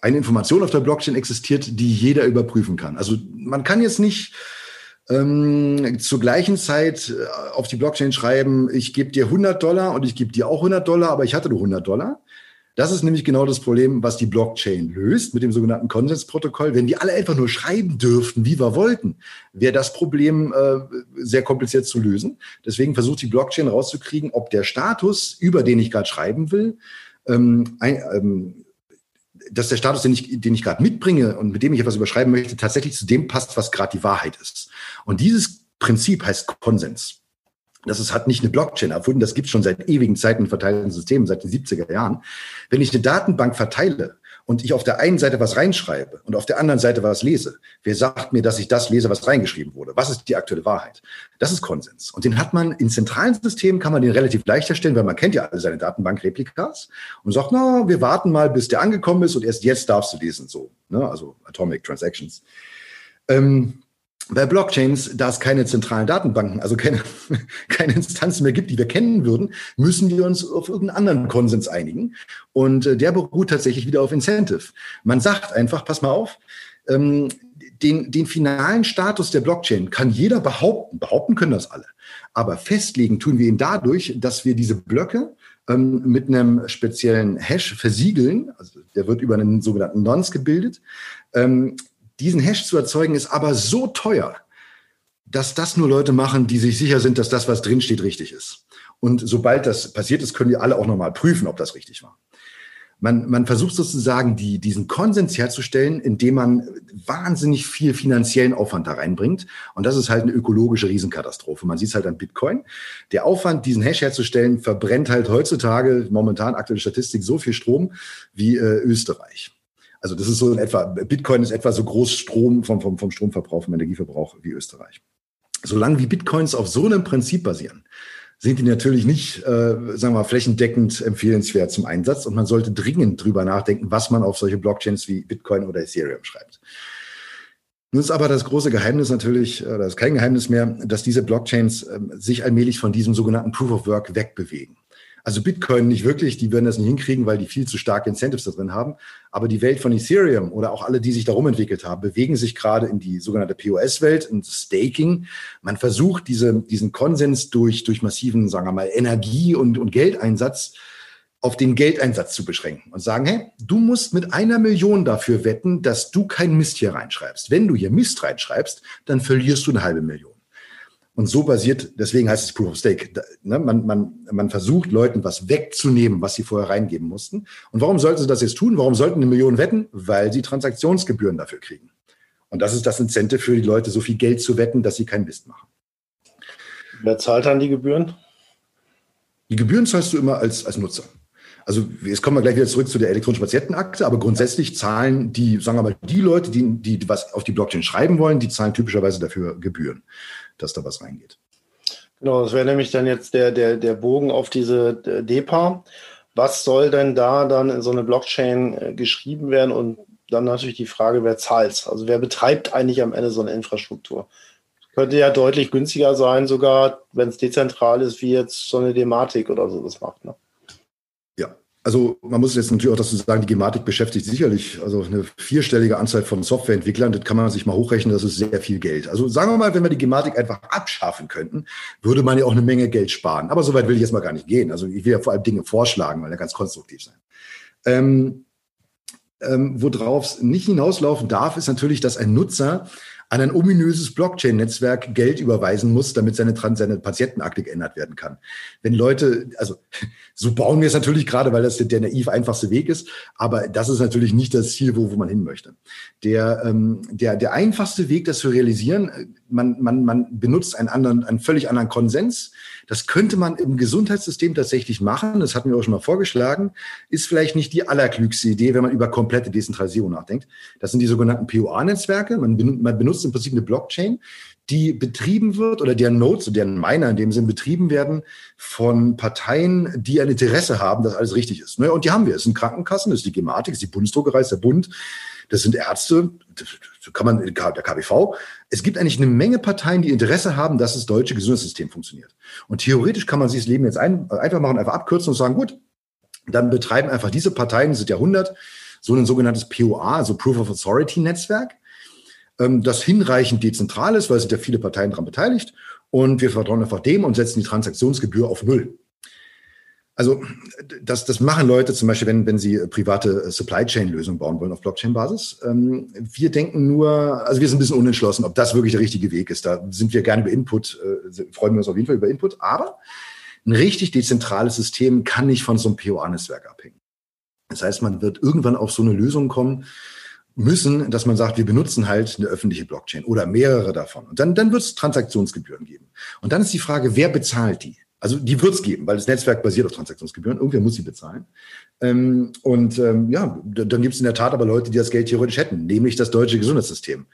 eine Information auf der Blockchain existiert, die jeder überprüfen kann. Also man kann jetzt nicht ähm, zur gleichen Zeit äh, auf die Blockchain schreiben, ich gebe dir 100 Dollar und ich gebe dir auch 100 Dollar, aber ich hatte nur 100 Dollar. Das ist nämlich genau das Problem, was die Blockchain löst mit dem sogenannten Konsensprotokoll. Wenn die alle einfach nur schreiben dürften, wie wir wollten, wäre das Problem äh, sehr kompliziert zu lösen. Deswegen versucht die Blockchain rauszukriegen, ob der Status, über den ich gerade schreiben will, ähm, ein, ähm, dass der Status, den ich, den ich gerade mitbringe und mit dem ich etwas überschreiben möchte, tatsächlich zu dem passt, was gerade die Wahrheit ist. Und dieses Prinzip heißt Konsens. Das ist, hat nicht eine Blockchain erfunden, das gibt es schon seit ewigen Zeiten in verteilten Systemen, seit den 70er Jahren. Wenn ich eine Datenbank verteile, und ich auf der einen Seite was reinschreibe und auf der anderen Seite was lese, wer sagt mir, dass ich das lese, was reingeschrieben wurde? Was ist die aktuelle Wahrheit? Das ist Konsens. Und den hat man in zentralen Systemen, kann man den relativ leicht erstellen, weil man kennt ja alle seine Datenbankreplikas und sagt, na, wir warten mal, bis der angekommen ist und erst jetzt darfst du lesen, so, ne? also Atomic Transactions. Ähm, bei Blockchains, da es keine zentralen Datenbanken, also keine, keine Instanzen mehr gibt, die wir kennen würden, müssen wir uns auf irgendeinen anderen Konsens einigen. Und äh, der beruht tatsächlich wieder auf Incentive. Man sagt einfach, pass mal auf, ähm, den, den finalen Status der Blockchain kann jeder behaupten. Behaupten können das alle. Aber festlegen tun wir ihn dadurch, dass wir diese Blöcke ähm, mit einem speziellen Hash versiegeln. Also der wird über einen sogenannten Nonce gebildet. Ähm, diesen Hash zu erzeugen ist aber so teuer, dass das nur Leute machen, die sich sicher sind, dass das, was drinsteht, richtig ist. Und sobald das passiert ist, können die alle auch nochmal prüfen, ob das richtig war. Man, man versucht sozusagen, die, diesen Konsens herzustellen, indem man wahnsinnig viel finanziellen Aufwand da reinbringt. Und das ist halt eine ökologische Riesenkatastrophe. Man sieht es halt an Bitcoin. Der Aufwand, diesen Hash herzustellen, verbrennt halt heutzutage, momentan aktuelle Statistik, so viel Strom wie äh, Österreich. Also das ist so in etwa, Bitcoin ist etwa so groß Strom vom, vom, vom Stromverbrauch, vom Energieverbrauch wie Österreich. Solange wie Bitcoins auf so einem Prinzip basieren, sind die natürlich nicht, äh, sagen wir mal, flächendeckend empfehlenswert zum Einsatz und man sollte dringend drüber nachdenken, was man auf solche Blockchains wie Bitcoin oder Ethereum schreibt. Nun ist aber das große Geheimnis natürlich, oder das ist kein Geheimnis mehr, dass diese Blockchains äh, sich allmählich von diesem sogenannten Proof of Work wegbewegen. Also Bitcoin nicht wirklich, die würden das nicht hinkriegen, weil die viel zu starke Incentives da drin haben. Aber die Welt von Ethereum oder auch alle, die sich darum entwickelt haben, bewegen sich gerade in die sogenannte POS-Welt, in Staking. Man versucht, diese, diesen Konsens durch, durch massiven, sagen wir mal, Energie- und, und Geldeinsatz auf den Geldeinsatz zu beschränken und sagen, hey, du musst mit einer Million dafür wetten, dass du keinen Mist hier reinschreibst. Wenn du hier Mist reinschreibst, dann verlierst du eine halbe Million. Und so basiert, deswegen heißt es Proof of Stake. Ne, man, man, man versucht Leuten was wegzunehmen, was sie vorher reingeben mussten. Und warum sollten sie das jetzt tun? Warum sollten eine Million wetten? Weil sie Transaktionsgebühren dafür kriegen. Und das ist das Incentive für die Leute, so viel Geld zu wetten, dass sie keinen Mist machen. Wer zahlt dann die Gebühren? Die Gebühren zahlst du immer als, als Nutzer. Also jetzt kommen wir gleich wieder zurück zu der elektronischen Patientenakte, aber grundsätzlich zahlen die, sagen wir mal, die Leute, die, die was auf die Blockchain schreiben wollen, die zahlen typischerweise dafür Gebühren dass da was reingeht. Genau, das wäre nämlich dann jetzt der, der, der Bogen auf diese äh, DEPA. Was soll denn da dann in so eine Blockchain äh, geschrieben werden? Und dann natürlich die Frage, wer zahlt Also wer betreibt eigentlich am Ende so eine Infrastruktur? Könnte ja deutlich günstiger sein, sogar wenn es dezentral ist, wie jetzt so eine Dematik oder so das macht. Ne? Also man muss jetzt natürlich auch dazu sagen, die Gematik beschäftigt sicherlich also eine vierstellige Anzahl von Softwareentwicklern. Das kann man sich mal hochrechnen, das ist sehr viel Geld. Also sagen wir mal, wenn wir die Gematik einfach abschaffen könnten, würde man ja auch eine Menge Geld sparen. Aber so weit will ich jetzt mal gar nicht gehen. Also ich will ja vor allem Dinge vorschlagen, weil er ganz konstruktiv sein. Ähm, ähm, Worauf es nicht hinauslaufen darf, ist natürlich, dass ein Nutzer an ein ominöses Blockchain-Netzwerk Geld überweisen muss, damit seine, seine Patientenakte geändert werden kann. Wenn Leute, also so bauen wir es natürlich gerade, weil das der naiv einfachste Weg ist, aber das ist natürlich nicht das Ziel, wo, wo man hin möchte. Der, ähm, der, der einfachste Weg, das zu realisieren, man, man, man benutzt einen anderen, einen völlig anderen Konsens. Das könnte man im Gesundheitssystem tatsächlich machen. Das hatten wir auch schon mal vorgeschlagen. Ist vielleicht nicht die allerklügste Idee, wenn man über komplette Dezentralisierung nachdenkt. Das sind die sogenannten POA-Netzwerke. Man, benutzt im Prinzip eine Blockchain, die betrieben wird oder deren Nodes, deren Miner in dem Sinn betrieben werden von Parteien, die ein Interesse haben, dass alles richtig ist. Ne? Und die haben wir. Es sind Krankenkassen, das ist die Gematik, das ist die Bundesdruckerei, das ist der Bund, das sind Ärzte, das kann man, der KBV. Es gibt eigentlich eine Menge Parteien, die Interesse haben, dass das deutsche Gesundheitssystem funktioniert. Und theoretisch kann man sich das Leben jetzt ein, einfach machen, einfach abkürzen und sagen, gut, dann betreiben einfach diese Parteien, das sind Jahrhundert, so ein sogenanntes POA, also Proof of Authority Netzwerk, ähm, das hinreichend dezentral ist, weil es sind ja viele Parteien daran beteiligt. Und wir vertrauen einfach dem und setzen die Transaktionsgebühr auf Null. Also das, das machen Leute zum Beispiel, wenn, wenn sie private Supply Chain Lösungen bauen wollen auf Blockchain-Basis. Ähm, wir denken nur, also wir sind ein bisschen unentschlossen, ob das wirklich der richtige Weg ist. Da sind wir gerne über Input, äh, freuen wir uns auf jeden Fall über Input. Aber ein richtig dezentrales System kann nicht von so einem POA-Netzwerk abhängen. Das heißt, man wird irgendwann auf so eine Lösung kommen müssen, dass man sagt, wir benutzen halt eine öffentliche Blockchain oder mehrere davon. Und dann, dann wird es Transaktionsgebühren geben. Und dann ist die Frage, wer bezahlt die? Also die wird es geben, weil das Netzwerk basiert auf Transaktionsgebühren. Irgendwer muss sie bezahlen. Ähm, und ähm, ja, dann gibt es in der Tat aber Leute, die das Geld theoretisch hätten, nämlich das deutsche Gesundheitssystem.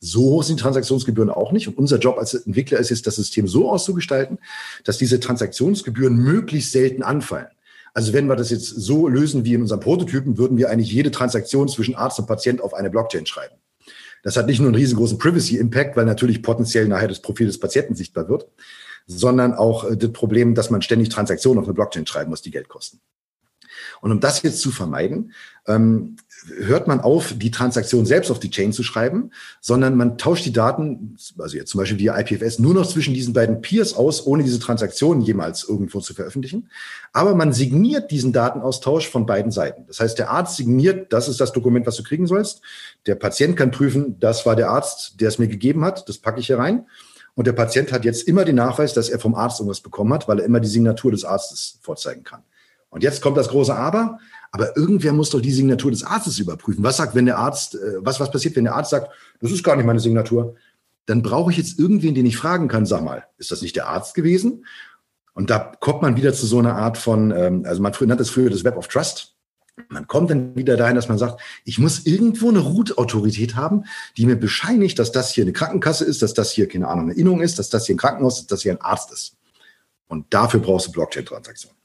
So hoch sind Transaktionsgebühren auch nicht. Und unser Job als Entwickler ist jetzt, das System so auszugestalten, dass diese Transaktionsgebühren möglichst selten anfallen. Also wenn wir das jetzt so lösen wie in unserem Prototypen, würden wir eigentlich jede Transaktion zwischen Arzt und Patient auf eine Blockchain schreiben. Das hat nicht nur einen riesengroßen Privacy-Impact, weil natürlich potenziell nachher das Profil des Patienten sichtbar wird, sondern auch äh, das Problem, dass man ständig Transaktionen auf eine Blockchain schreiben muss, die Geld kosten. Und um das jetzt zu vermeiden, ähm, hört man auf, die Transaktion selbst auf die Chain zu schreiben, sondern man tauscht die Daten, also jetzt zum Beispiel via IPFS, nur noch zwischen diesen beiden Peers aus, ohne diese Transaktion jemals irgendwo zu veröffentlichen. Aber man signiert diesen Datenaustausch von beiden Seiten. Das heißt, der Arzt signiert, das ist das Dokument, was du kriegen sollst. Der Patient kann prüfen, das war der Arzt, der es mir gegeben hat, das packe ich hier rein. Und der Patient hat jetzt immer den Nachweis, dass er vom Arzt irgendwas bekommen hat, weil er immer die Signatur des Arztes vorzeigen kann. Und jetzt kommt das große Aber. Aber irgendwer muss doch die Signatur des Arztes überprüfen. Was sagt, wenn der Arzt, äh, was, was passiert, wenn der Arzt sagt, das ist gar nicht meine Signatur? Dann brauche ich jetzt irgendwen, den ich fragen kann, sag mal, ist das nicht der Arzt gewesen? Und da kommt man wieder zu so einer Art von, ähm, also man nannte es früher das Web of Trust. Man kommt dann wieder dahin, dass man sagt, ich muss irgendwo eine Root-Autorität haben, die mir bescheinigt, dass das hier eine Krankenkasse ist, dass das hier, keine Ahnung, eine Innung ist, dass das hier ein Krankenhaus ist, dass das hier ein Arzt ist. Und dafür brauchst du Blockchain-Transaktionen.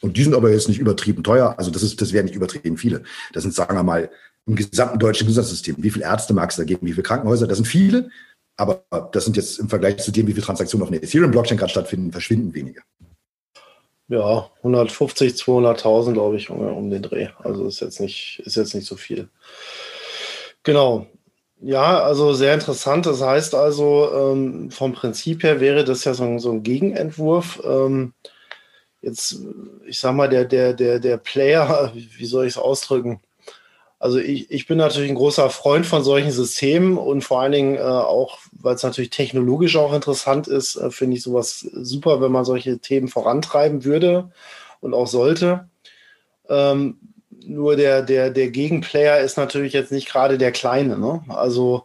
Und die sind aber jetzt nicht übertrieben teuer. Also das ist, das wären nicht übertrieben viele. Das sind, sagen wir mal, im gesamten deutschen Gesundheitssystem. Wie viele Ärzte mag es da geben? Wie viele Krankenhäuser? Das sind viele. Aber das sind jetzt im Vergleich zu dem, wie viele Transaktionen auf einer Ethereum-Blockchain gerade stattfinden, verschwinden wenige. Ja, 150, 200.000, glaube ich, um, den Dreh. Also ist jetzt nicht, ist jetzt nicht so viel. Genau. Ja, also sehr interessant. Das heißt also, ähm, vom Prinzip her wäre das ja so ein, so ein Gegenentwurf. Ähm, jetzt, ich sag mal, der, der, der, der Player, wie soll ich es ausdrücken? Also ich, ich bin natürlich ein großer Freund von solchen Systemen und vor allen Dingen äh, auch, weil es natürlich technologisch auch interessant ist, äh, finde ich sowas super, wenn man solche Themen vorantreiben würde und auch sollte. Ähm, nur der, der, der Gegenplayer ist natürlich jetzt nicht gerade der Kleine. Ne? Also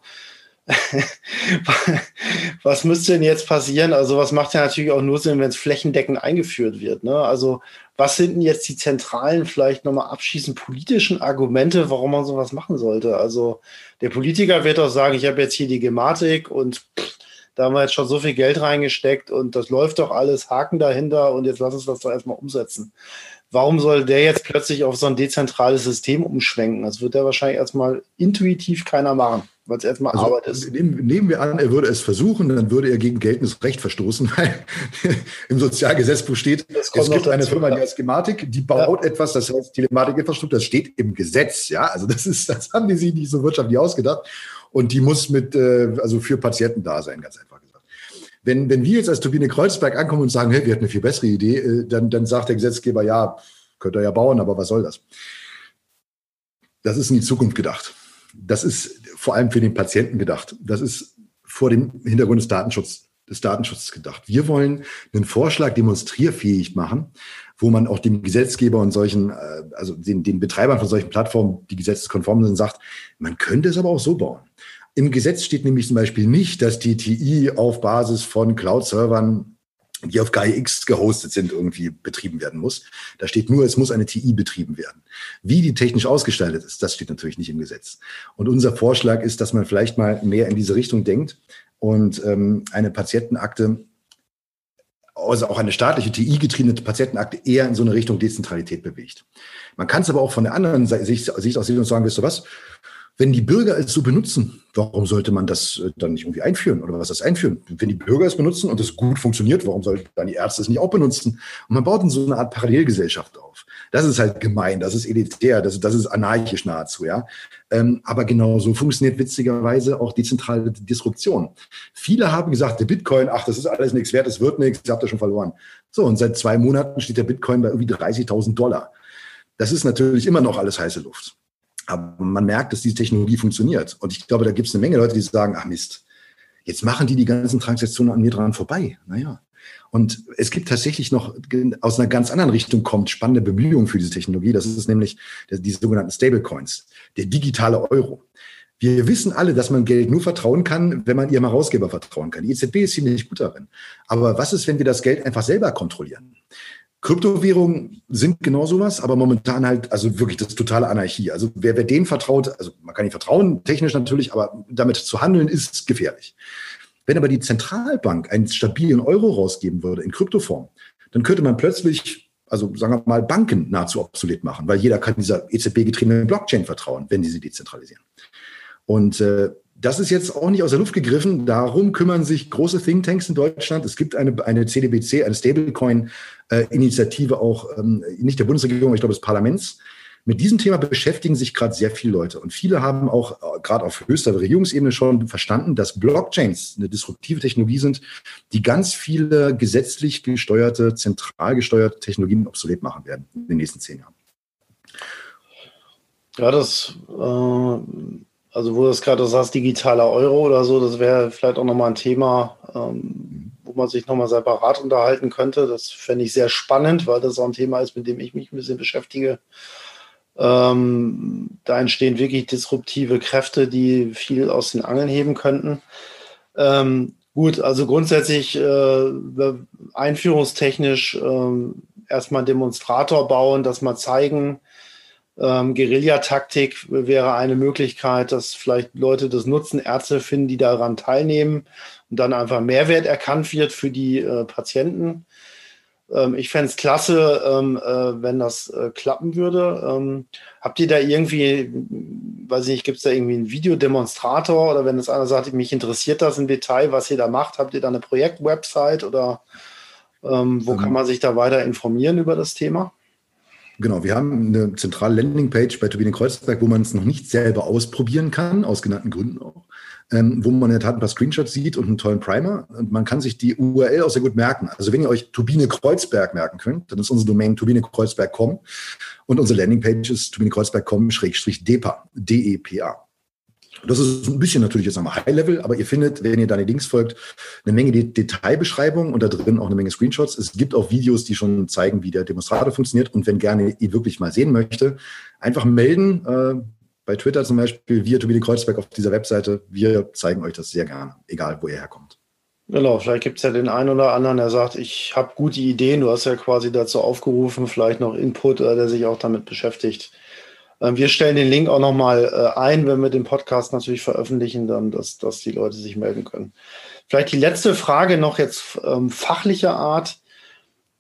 was müsste denn jetzt passieren? Also, was macht ja natürlich auch nur Sinn, wenn es flächendeckend eingeführt wird. Ne? Also, was sind denn jetzt die zentralen, vielleicht nochmal abschließend politischen Argumente, warum man sowas machen sollte? Also, der Politiker wird auch sagen, ich habe jetzt hier die Gematik und da haben wir jetzt schon so viel Geld reingesteckt und das läuft doch alles, Haken dahinter und jetzt lass uns das doch erstmal umsetzen. Warum soll der jetzt plötzlich auf so ein dezentrales System umschwenken? Das wird ja wahrscheinlich erstmal intuitiv keiner machen weil es erstmal also, Arbeit ist. Nehmen, nehmen, wir an, er würde es versuchen, dann würde er gegen geltendes Recht verstoßen, weil im Sozialgesetzbuch steht, es gibt eine Firma, die heißt Gematik, die baut ja. etwas, das heißt Telematikinfrastruktur, das steht im Gesetz, ja, also das ist, das haben die sich nicht so wirtschaftlich ausgedacht und die muss mit, äh, also für Patienten da sein, ganz einfach gesagt. Wenn, wenn wir jetzt als Turbine Kreuzberg ankommen und sagen, hey, wir hatten eine viel bessere Idee, äh, dann, dann sagt der Gesetzgeber, ja, könnt ihr ja bauen, aber was soll das? Das ist in die Zukunft gedacht. Das ist vor allem für den Patienten gedacht. Das ist vor dem Hintergrund des Datenschutzes des Datenschutzes gedacht. Wir wollen einen Vorschlag demonstrierfähig machen, wo man auch dem Gesetzgeber und solchen, äh, also den, den Betreibern von solchen Plattformen, die gesetzeskonform sind, sagt, man könnte es aber auch so bauen. Im Gesetz steht nämlich zum Beispiel nicht, dass die TI auf Basis von Cloud-Servern die auf GAIA-X gehostet sind, irgendwie betrieben werden muss. Da steht nur, es muss eine TI betrieben werden. Wie die technisch ausgestaltet ist, das steht natürlich nicht im Gesetz. Und unser Vorschlag ist, dass man vielleicht mal mehr in diese Richtung denkt und ähm, eine Patientenakte, also auch eine staatliche TI-getriebene Patientenakte eher in so eine Richtung Dezentralität bewegt. Man kann es aber auch von der anderen Sicht, Sicht aus sehen und sagen, weißt du was, wenn die Bürger es so benutzen, warum sollte man das äh, dann nicht irgendwie einführen oder was das einführen? Wenn die Bürger es benutzen und es gut funktioniert, warum sollten dann die Ärzte es nicht auch benutzen? Und man baut in so eine Art Parallelgesellschaft auf. Das ist halt gemein, das ist elitär, das, das ist anarchisch nahezu, ja. Ähm, aber genau so funktioniert witzigerweise auch dezentrale Disruption. Viele haben gesagt, der Bitcoin, ach, das ist alles nichts wert, das wird nichts, ihr habt das schon verloren. So, und seit zwei Monaten steht der Bitcoin bei irgendwie 30.000 Dollar. Das ist natürlich immer noch alles heiße Luft. Aber man merkt, dass diese Technologie funktioniert. Und ich glaube, da gibt es eine Menge Leute, die sagen, ach Mist, jetzt machen die die ganzen Transaktionen an mir dran vorbei. Naja. Und es gibt tatsächlich noch aus einer ganz anderen Richtung kommt spannende Bemühungen für diese Technologie. Das ist nämlich die sogenannten Stablecoins, der digitale Euro. Wir wissen alle, dass man Geld nur vertrauen kann, wenn man ihrem Herausgeber vertrauen kann. Die EZB ist ziemlich gut darin. Aber was ist, wenn wir das Geld einfach selber kontrollieren? Kryptowährungen sind genau sowas, aber momentan halt, also wirklich das totale Anarchie. Also wer, wer dem vertraut, also man kann nicht vertrauen, technisch natürlich, aber damit zu handeln ist gefährlich. Wenn aber die Zentralbank einen stabilen Euro rausgeben würde in Kryptoform, dann könnte man plötzlich, also sagen wir mal, Banken nahezu obsolet machen, weil jeder kann dieser EZB-getriebenen Blockchain vertrauen, wenn die sie dezentralisieren. Und äh, das ist jetzt auch nicht aus der Luft gegriffen. Darum kümmern sich große Thinktanks in Deutschland. Es gibt eine, eine CDBC, eine Stablecoin-Initiative auch, ähm, nicht der Bundesregierung, ich glaube des Parlaments. Mit diesem Thema beschäftigen sich gerade sehr viele Leute. Und viele haben auch äh, gerade auf höchster Regierungsebene schon verstanden, dass Blockchains eine disruptive Technologie sind, die ganz viele gesetzlich gesteuerte, zentral gesteuerte Technologien obsolet machen werden in den nächsten zehn Jahren. Ja, das äh also wo du es gerade sagst, digitaler Euro oder so, das wäre vielleicht auch nochmal ein Thema, ähm, wo man sich nochmal separat unterhalten könnte. Das fände ich sehr spannend, weil das auch ein Thema ist, mit dem ich mich ein bisschen beschäftige. Ähm, da entstehen wirklich disruptive Kräfte, die viel aus den Angeln heben könnten. Ähm, gut, also grundsätzlich äh, einführungstechnisch äh, erstmal Demonstrator bauen, das mal zeigen, ähm, Guerillataktik wäre eine Möglichkeit, dass vielleicht Leute das nutzen, Ärzte finden, die daran teilnehmen und dann einfach Mehrwert erkannt wird für die äh, Patienten. Ähm, ich fände es klasse, ähm, äh, wenn das äh, klappen würde. Ähm, habt ihr da irgendwie, weiß ich nicht, gibt es da irgendwie einen Videodemonstrator oder wenn es einer sagt, mich interessiert das im Detail, was ihr da macht, habt ihr da eine Projektwebsite oder ähm, wo kann man sich da weiter informieren über das Thema? Genau, wir haben eine zentrale Landingpage bei Turbine Kreuzberg, wo man es noch nicht selber ausprobieren kann, aus genannten Gründen auch ähm, wo man in der Tat ein paar Screenshots sieht und einen tollen Primer. Und man kann sich die URL auch sehr gut merken. Also wenn ihr euch Turbine Kreuzberg merken könnt, dann ist unsere Domain turbinekreuzberg.com und unsere Landingpage ist turbinekreuzberg.com-depa, D-E-P-A. Das ist ein bisschen natürlich jetzt nochmal High-Level, aber ihr findet, wenn ihr deine Links folgt, eine Menge Detailbeschreibungen und da drin auch eine Menge Screenshots. Es gibt auch Videos, die schon zeigen, wie der Demonstrator funktioniert. Und wenn gerne ihr wirklich mal sehen möchte, einfach melden. Äh, bei Twitter zum Beispiel, wir, Tobias Kreuzberg auf dieser Webseite, wir zeigen euch das sehr gerne, egal wo ihr herkommt. Genau, vielleicht gibt es ja den einen oder anderen, der sagt, ich habe gute Ideen, du hast ja quasi dazu aufgerufen, vielleicht noch Input, äh, der sich auch damit beschäftigt. Ähm, wir stellen den Link auch nochmal äh, ein, wenn wir den Podcast natürlich veröffentlichen, dann, dass, dass die Leute sich melden können. Vielleicht die letzte Frage noch jetzt ähm, fachlicher Art.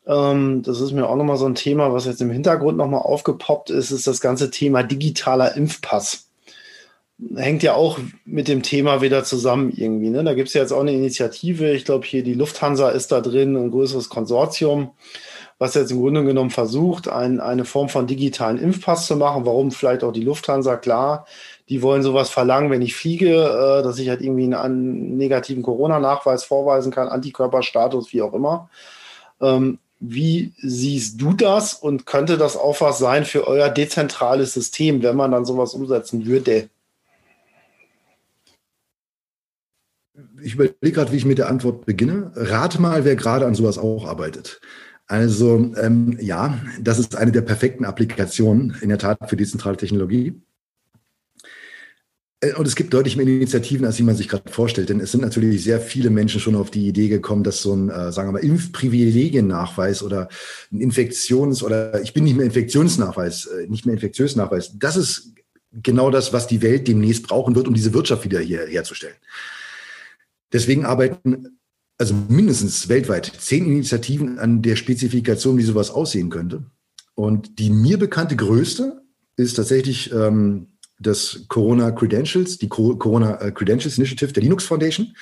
Ähm, das ist mir auch nochmal so ein Thema, was jetzt im Hintergrund nochmal aufgepoppt ist, ist das ganze Thema digitaler Impfpass. Hängt ja auch mit dem Thema wieder zusammen irgendwie. Ne? Da gibt es ja jetzt auch eine Initiative. Ich glaube, hier die Lufthansa ist da drin, ein größeres Konsortium, was jetzt im Grunde genommen versucht, ein, eine Form von digitalen Impfpass zu machen. Warum vielleicht auch die Lufthansa? Klar, die wollen sowas verlangen, wenn ich fliege, äh, dass ich halt irgendwie einen, einen negativen Corona-Nachweis vorweisen kann, Antikörperstatus, wie auch immer. Ähm, wie siehst du das und könnte das auch was sein für euer dezentrales System, wenn man dann sowas umsetzen würde? Ich überlege gerade, wie ich mit der Antwort beginne. Rat mal, wer gerade an sowas auch arbeitet. Also ähm, ja, das ist eine der perfekten Applikationen in der Tat für dezentrale Technologie. Äh, und es gibt deutlich mehr Initiativen, als man sich gerade vorstellt. Denn es sind natürlich sehr viele Menschen schon auf die Idee gekommen, dass so ein, äh, sagen wir mal, Impfprivilegiennachweis oder ein Infektions- oder ich bin nicht mehr Infektionsnachweis, äh, nicht mehr Infektionsnachweis, das ist genau das, was die Welt demnächst brauchen wird, um diese Wirtschaft wieder hier herzustellen. Deswegen arbeiten also mindestens weltweit zehn Initiativen an der Spezifikation, wie sowas aussehen könnte. Und die mir bekannte größte ist tatsächlich ähm, des Corona Credentials, die Corona äh, Credentials Initiative der Linux Foundation.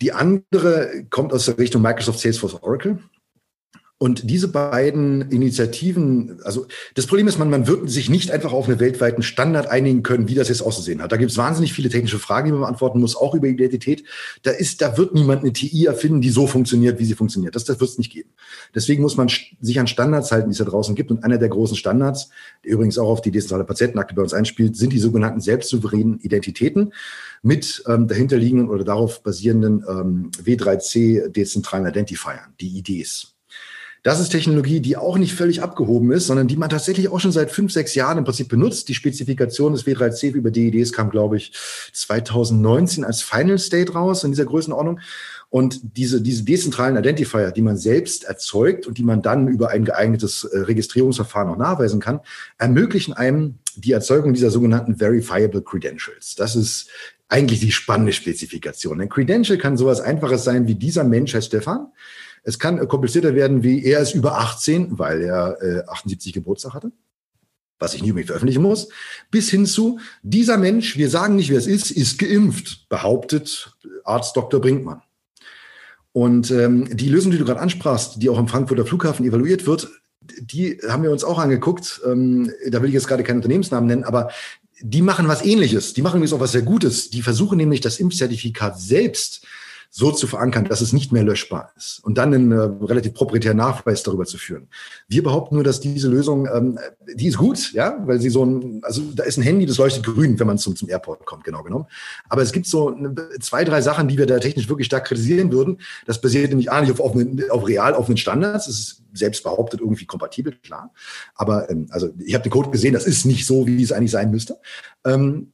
Die andere kommt aus der Richtung Microsoft Salesforce Oracle. Und diese beiden Initiativen, also das Problem ist, man, man wird sich nicht einfach auf einen weltweiten Standard einigen können, wie das jetzt auszusehen hat. Da gibt es wahnsinnig viele technische Fragen, die man beantworten muss, auch über Identität. Da ist, da wird niemand eine TI erfinden, die so funktioniert, wie sie funktioniert. Das, das wird es nicht geben. Deswegen muss man sich an Standards halten, die es da draußen gibt. Und einer der großen Standards, der übrigens auch auf die dezentrale Patientenakte bei uns einspielt, sind die sogenannten selbstsouveränen Identitäten mit ähm, dahinterliegenden oder darauf basierenden ähm, W3C dezentralen Identifiern, die IDs. Das ist Technologie, die auch nicht völlig abgehoben ist, sondern die man tatsächlich auch schon seit fünf, sechs Jahren im Prinzip benutzt. Die Spezifikation des W3C über DEDs kam, glaube ich, 2019 als Final State raus in dieser Größenordnung. Und diese, diese dezentralen Identifier, die man selbst erzeugt und die man dann über ein geeignetes äh, Registrierungsverfahren auch nachweisen kann, ermöglichen einem die Erzeugung dieser sogenannten Verifiable Credentials. Das ist eigentlich die spannende Spezifikation. Ein Credential kann sowas Einfaches sein wie dieser Mensch heißt Stefan. Es kann komplizierter werden, wie er ist über 18, weil er äh, 78 Geburtstag hatte, was ich nie unbedingt veröffentlichen muss, bis hin zu, dieser Mensch, wir sagen nicht, wer es ist, ist geimpft, behauptet Arzt Dr. Brinkmann. Und ähm, die Lösung, die du gerade ansprachst, die auch am Frankfurter Flughafen evaluiert wird, die haben wir uns auch angeguckt. Ähm, da will ich jetzt gerade keinen Unternehmensnamen nennen, aber die machen was Ähnliches. Die machen übrigens auch was sehr Gutes. Die versuchen nämlich das Impfzertifikat selbst so zu verankern, dass es nicht mehr löschbar ist und dann einen äh, relativ proprietären Nachweis darüber zu führen. Wir behaupten nur, dass diese Lösung, ähm, die ist gut, ja, weil sie so ein, also da ist ein Handy, das leuchtet grün, wenn man zum, zum Airport kommt, genau genommen. Aber es gibt so eine, zwei, drei Sachen, die wir da technisch wirklich stark kritisieren würden. Das basiert nämlich A, nicht auf, offenen, auf real offenen Standards. Es ist selbst behauptet irgendwie kompatibel, klar. Aber ähm, also ich habe den Code gesehen, das ist nicht so, wie es eigentlich sein müsste. Ähm,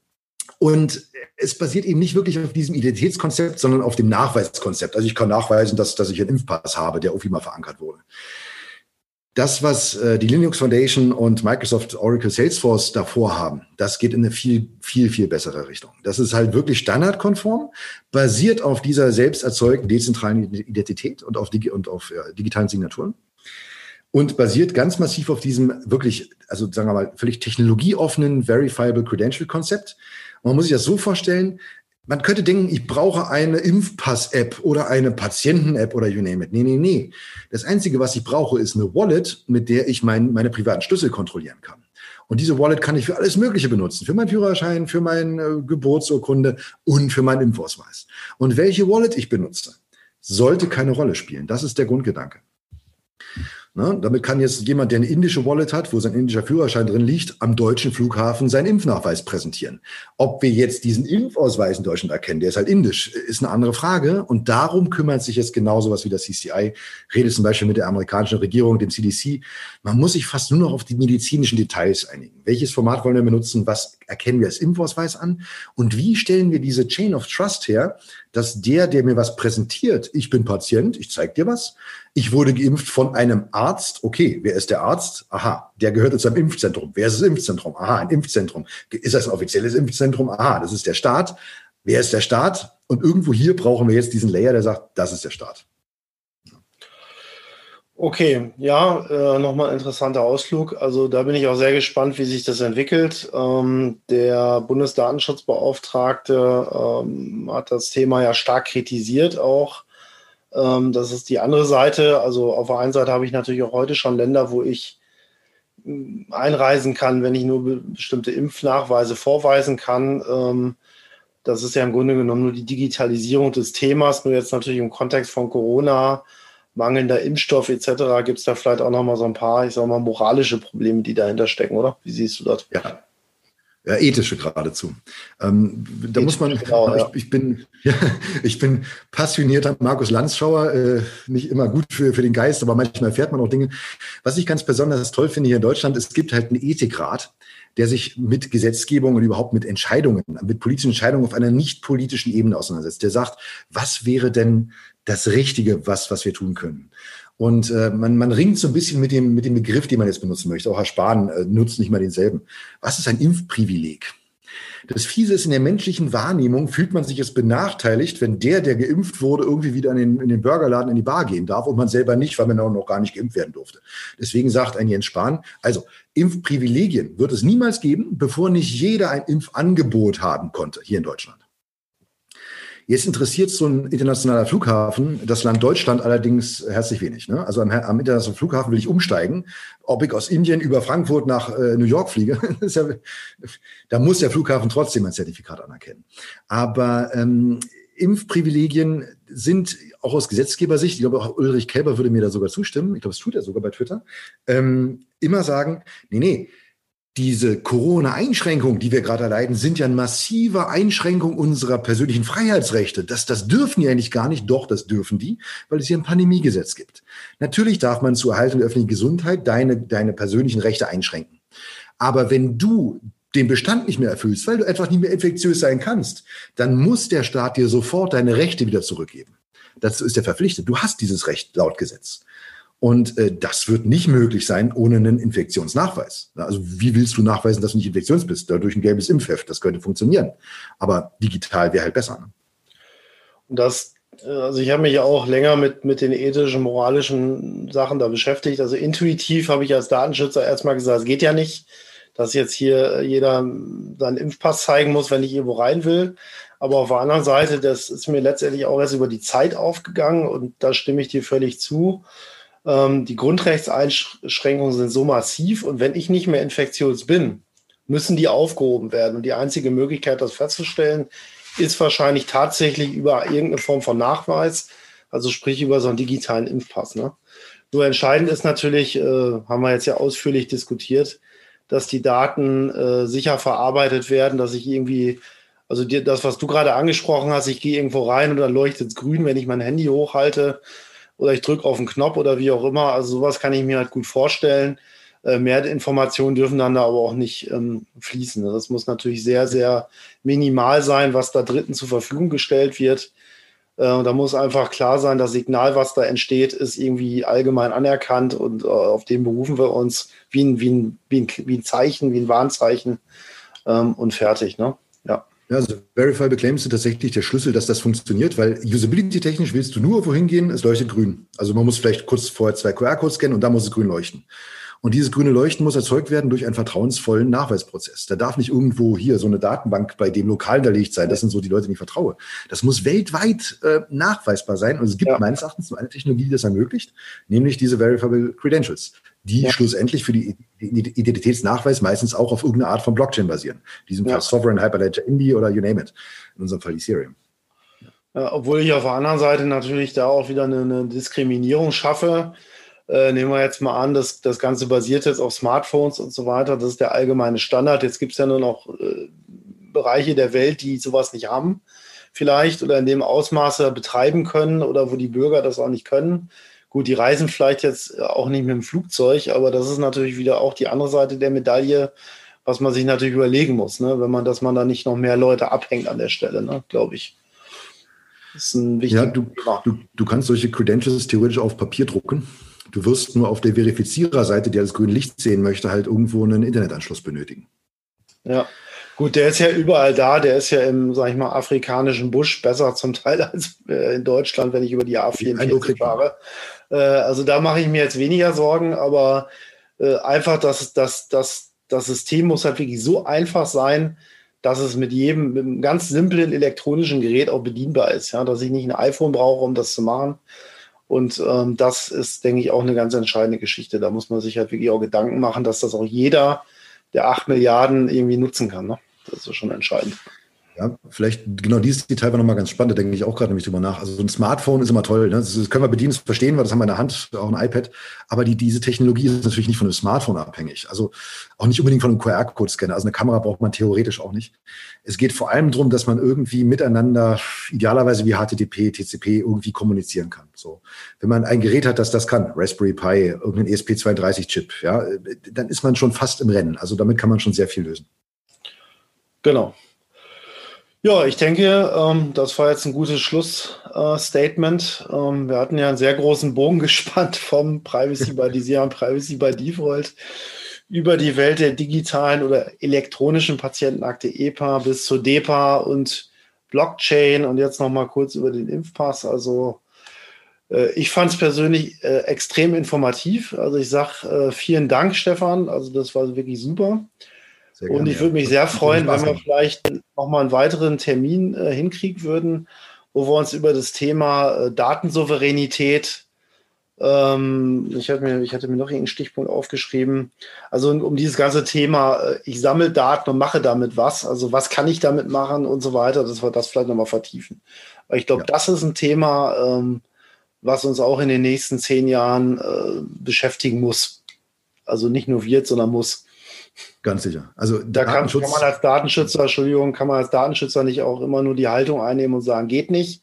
und es basiert eben nicht wirklich auf diesem Identitätskonzept, sondern auf dem Nachweiskonzept. Also ich kann nachweisen, dass, dass ich einen Impfpass habe, der irgendwie mal verankert wurde. das, was äh, die Linux Foundation und Microsoft Oracle Salesforce davor haben, das geht in eine viel, viel, viel bessere Richtung. Das ist halt wirklich standardkonform, basiert auf dieser selbst erzeugten dezentralen Identität und auf, Digi und auf ja, digitalen Signaturen und basiert ganz massiv auf diesem wirklich, also sagen wir mal, völlig technologieoffenen Verifiable Credential Konzept. Man muss sich das so vorstellen, man könnte denken, ich brauche eine Impfpass-App oder eine Patienten-App oder you name it. Nee, nee, nee. Das Einzige, was ich brauche, ist eine Wallet, mit der ich mein, meine privaten Schlüssel kontrollieren kann. Und diese Wallet kann ich für alles Mögliche benutzen. Für meinen Führerschein, für meine äh, Geburtsurkunde und für meinen Impfausweis. Und welche Wallet ich benutze, sollte keine Rolle spielen. Das ist der Grundgedanke. Ne? Damit kann jetzt jemand, der eine indische Wallet hat, wo sein indischer Führerschein drin liegt, am deutschen Flughafen seinen Impfnachweis präsentieren. Ob wir jetzt diesen Impfausweis in Deutschland erkennen, der ist halt indisch, ist eine andere Frage. Und darum kümmert sich jetzt genau sowas wie das CCI. Rede zum Beispiel mit der amerikanischen Regierung, dem CDC. Man muss sich fast nur noch auf die medizinischen Details einigen. Welches Format wollen wir benutzen? Was erkennen wir als Impfausweis an? Und wie stellen wir diese Chain of Trust her, dass der, der mir was präsentiert, ich bin Patient, ich zeige dir was, ich wurde geimpft von einem Arzt. Okay, wer ist der Arzt? Aha, der gehört zu einem Impfzentrum. Wer ist das Impfzentrum? Aha, ein Impfzentrum. Ist das ein offizielles Impfzentrum? Aha, das ist der Staat. Wer ist der Staat? Und irgendwo hier brauchen wir jetzt diesen Layer, der sagt, das ist der Staat. Okay, ja, äh, nochmal interessanter Ausflug. Also da bin ich auch sehr gespannt, wie sich das entwickelt. Ähm, der Bundesdatenschutzbeauftragte ähm, hat das Thema ja stark kritisiert auch. Ähm, das ist die andere Seite. Also auf der einen Seite habe ich natürlich auch heute schon Länder, wo ich hm, einreisen kann, wenn ich nur be bestimmte Impfnachweise vorweisen kann. Ähm, das ist ja im Grunde genommen nur die Digitalisierung des Themas. Nur jetzt natürlich im Kontext von Corona, mangelnder Impfstoff etc. gibt es da vielleicht auch nochmal so ein paar, ich sag mal, moralische Probleme, die dahinter stecken, oder? Wie siehst du das? Ja, ja, ethische geradezu. Ähm, da Ethisch, muss man, genau, ja. ich, ich, bin, ja, ich bin passionierter Markus Landschauer, äh, nicht immer gut für, für den Geist, aber manchmal erfährt man auch Dinge. Was ich ganz besonders toll finde hier in Deutschland, es gibt halt einen Ethikrat, der sich mit Gesetzgebung und überhaupt mit Entscheidungen, mit politischen Entscheidungen auf einer nicht politischen Ebene auseinandersetzt. Der sagt, was wäre denn das Richtige, was, was wir tun können? Und äh, man, man ringt so ein bisschen mit dem, mit dem Begriff, den man jetzt benutzen möchte. Auch Herr Spahn äh, nutzt nicht mal denselben. Was ist ein Impfprivileg? Das Fiese ist, in der menschlichen Wahrnehmung fühlt man sich jetzt benachteiligt, wenn der, der geimpft wurde, irgendwie wieder in den, in den Burgerladen in die Bar gehen darf und man selber nicht, weil man auch noch gar nicht geimpft werden durfte. Deswegen sagt ein Jens Spahn, also Impfprivilegien wird es niemals geben, bevor nicht jeder ein Impfangebot haben konnte hier in Deutschland. Jetzt interessiert so ein internationaler Flughafen das Land Deutschland allerdings herzlich wenig. Ne? Also am, am, internationalen Flughafen will ich umsteigen. Ob ich aus Indien über Frankfurt nach äh, New York fliege, ja, da muss der Flughafen trotzdem ein Zertifikat anerkennen. Aber ähm, Impfprivilegien sind auch aus Gesetzgebersicht, ich glaube auch Ulrich Kelber würde mir da sogar zustimmen, ich glaube, es tut er sogar bei Twitter, ähm, immer sagen, nee, nee, diese Corona-Einschränkungen, die wir gerade erleiden, sind ja eine massive Einschränkung unserer persönlichen Freiheitsrechte. Das, das dürfen die eigentlich gar nicht. Doch, das dürfen die, weil es hier ein Pandemiegesetz gibt. Natürlich darf man zur Erhaltung der öffentlichen Gesundheit deine, deine persönlichen Rechte einschränken. Aber wenn du den Bestand nicht mehr erfüllst, weil du einfach nicht mehr infektiös sein kannst, dann muss der Staat dir sofort deine Rechte wieder zurückgeben. Dazu ist er verpflichtet. Du hast dieses Recht laut Gesetz. Und äh, das wird nicht möglich sein ohne einen Infektionsnachweis. Also wie willst du nachweisen, dass du nicht infektiös bist? Dadurch ein gelbes Impfheft, das könnte funktionieren. Aber digital wäre halt besser. Ne? Und das, äh, also ich habe mich ja auch länger mit, mit den ethischen, moralischen Sachen da beschäftigt. Also intuitiv habe ich als Datenschützer erstmal gesagt, es geht ja nicht, dass jetzt hier jeder seinen Impfpass zeigen muss, wenn ich irgendwo rein will. Aber auf der anderen Seite, das ist mir letztendlich auch erst über die Zeit aufgegangen und da stimme ich dir völlig zu ähm, die Grundrechtseinschränkungen sind so massiv und wenn ich nicht mehr infektiös bin, müssen die aufgehoben werden. Und die einzige Möglichkeit, das festzustellen, ist wahrscheinlich tatsächlich über irgendeine Form von Nachweis, also sprich über so einen digitalen Impfpass. Ne? Nur entscheidend ist natürlich, äh, haben wir jetzt ja ausführlich diskutiert, dass die Daten äh, sicher verarbeitet werden, dass ich irgendwie, also dir, das, was du gerade angesprochen hast, ich gehe irgendwo rein und dann leuchtet es grün, wenn ich mein Handy hochhalte oder ich drücke auf den Knopf oder wie auch immer. Also sowas kann ich mir halt gut vorstellen. Äh, mehr Informationen dürfen dann da aber auch nicht ähm, fließen. Das muss natürlich sehr, sehr minimal sein, was da Dritten zur Verfügung gestellt wird. Äh, da muss einfach klar sein, das Signal, was da entsteht, ist irgendwie allgemein anerkannt und äh, auf dem berufen wir uns wie ein, wie ein, wie ein, wie ein Zeichen, wie ein Warnzeichen ähm, und fertig. Ne? Ja. Also Verifiable Claims sind tatsächlich der Schlüssel, dass das funktioniert, weil usability-technisch willst du nur wohin gehen, es leuchtet grün. Also man muss vielleicht kurz vorher zwei QR-Codes scannen und dann muss es grün leuchten. Und dieses grüne Leuchten muss erzeugt werden durch einen vertrauensvollen Nachweisprozess. Da darf nicht irgendwo hier so eine Datenbank bei dem Lokal hinterlegt sein. Das sind so die Leute, die ich vertraue. Das muss weltweit äh, nachweisbar sein. Und es gibt ja. meines Erachtens nur eine Technologie, die das ermöglicht, nämlich diese Verifiable Credentials, die ja. schlussendlich für die Identitätsnachweis meistens auch auf irgendeine Art von Blockchain basieren. In diesem ja. Fall Sovereign Hyperledger Indie oder you name it. In unserem Fall Ethereum. Ja, obwohl ich auf der anderen Seite natürlich da auch wieder eine, eine Diskriminierung schaffe, äh, nehmen wir jetzt mal an, dass das Ganze basiert jetzt auf Smartphones und so weiter. Das ist der allgemeine Standard. Jetzt gibt es ja nur noch äh, Bereiche der Welt, die sowas nicht haben, vielleicht oder in dem Ausmaße betreiben können oder wo die Bürger das auch nicht können. Gut, die reisen vielleicht jetzt auch nicht mit dem Flugzeug, aber das ist natürlich wieder auch die andere Seite der Medaille, was man sich natürlich überlegen muss, ne? wenn man, dass man da nicht noch mehr Leute abhängt an der Stelle, ne? glaube ich. Das ist ein wichtiges ja, du, Thema. Du, du kannst solche Credentials theoretisch auf Papier drucken Du wirst nur auf der Verifiziererseite, der das grüne Licht sehen möchte, halt irgendwo einen Internetanschluss benötigen. Ja, gut, der ist ja überall da. Der ist ja im, sag ich mal, afrikanischen Busch besser zum Teil als äh, in Deutschland, wenn ich über die A44 fahre. Äh, also da mache ich mir jetzt weniger Sorgen, aber äh, einfach, dass dass, dass das System muss halt wirklich so einfach sein, dass es mit jedem, mit einem ganz simplen elektronischen Gerät auch bedienbar ist. Ja, dass ich nicht ein iPhone brauche, um das zu machen, und ähm, das ist, denke ich, auch eine ganz entscheidende Geschichte. Da muss man sich halt wirklich auch Gedanken machen, dass das auch jeder der acht Milliarden irgendwie nutzen kann. Ne? Das ist schon entscheidend. Ja, vielleicht genau dieses Detail war nochmal ganz spannend, da denke ich auch gerade nämlich drüber nach. Also so ein Smartphone ist immer toll, ne? das, können wir bedienen, das verstehen wir, das haben wir in der Hand, auch ein iPad, aber die, diese Technologie ist natürlich nicht von einem Smartphone abhängig, also auch nicht unbedingt von einem QR-Code-Scanner, also eine Kamera braucht man theoretisch auch nicht. Es geht vor allem darum, dass man irgendwie miteinander, idealerweise wie HTTP, TCP, irgendwie kommunizieren kann. So, Wenn man ein Gerät hat, das das kann, Raspberry Pi, irgendein ESP32-Chip, ja, dann ist man schon fast im Rennen, also damit kann man schon sehr viel lösen. Genau, ja, ich denke, ähm, das war jetzt ein gutes Schlussstatement. Äh, ähm, wir hatten ja einen sehr großen Bogen gespannt vom Privacy by Design, Privacy by Default über die Welt der digitalen oder elektronischen Patientenakte EPA bis zur DEPA und Blockchain und jetzt noch mal kurz über den Impfpass. Also äh, ich fand es persönlich äh, extrem informativ. Also ich sage äh, vielen Dank, Stefan. Also das war wirklich super und ich würde mich sehr freuen, wenn wir vielleicht nochmal einen weiteren Termin äh, hinkriegen würden, wo wir uns über das Thema äh, Datensouveränität, ähm, ich, hatte mir, ich hatte mir noch irgendeinen Stichpunkt aufgeschrieben, also um dieses ganze Thema, äh, ich sammle Daten und mache damit was, also was kann ich damit machen und so weiter, dass wir das vielleicht nochmal vertiefen. Weil ich glaube, ja. das ist ein Thema, ähm, was uns auch in den nächsten zehn Jahren äh, beschäftigen muss. Also nicht nur wird, sondern muss. Ganz sicher. Also da kann, kann, man als Datenschützer, Entschuldigung, kann man als Datenschützer nicht auch immer nur die Haltung einnehmen und sagen, geht nicht.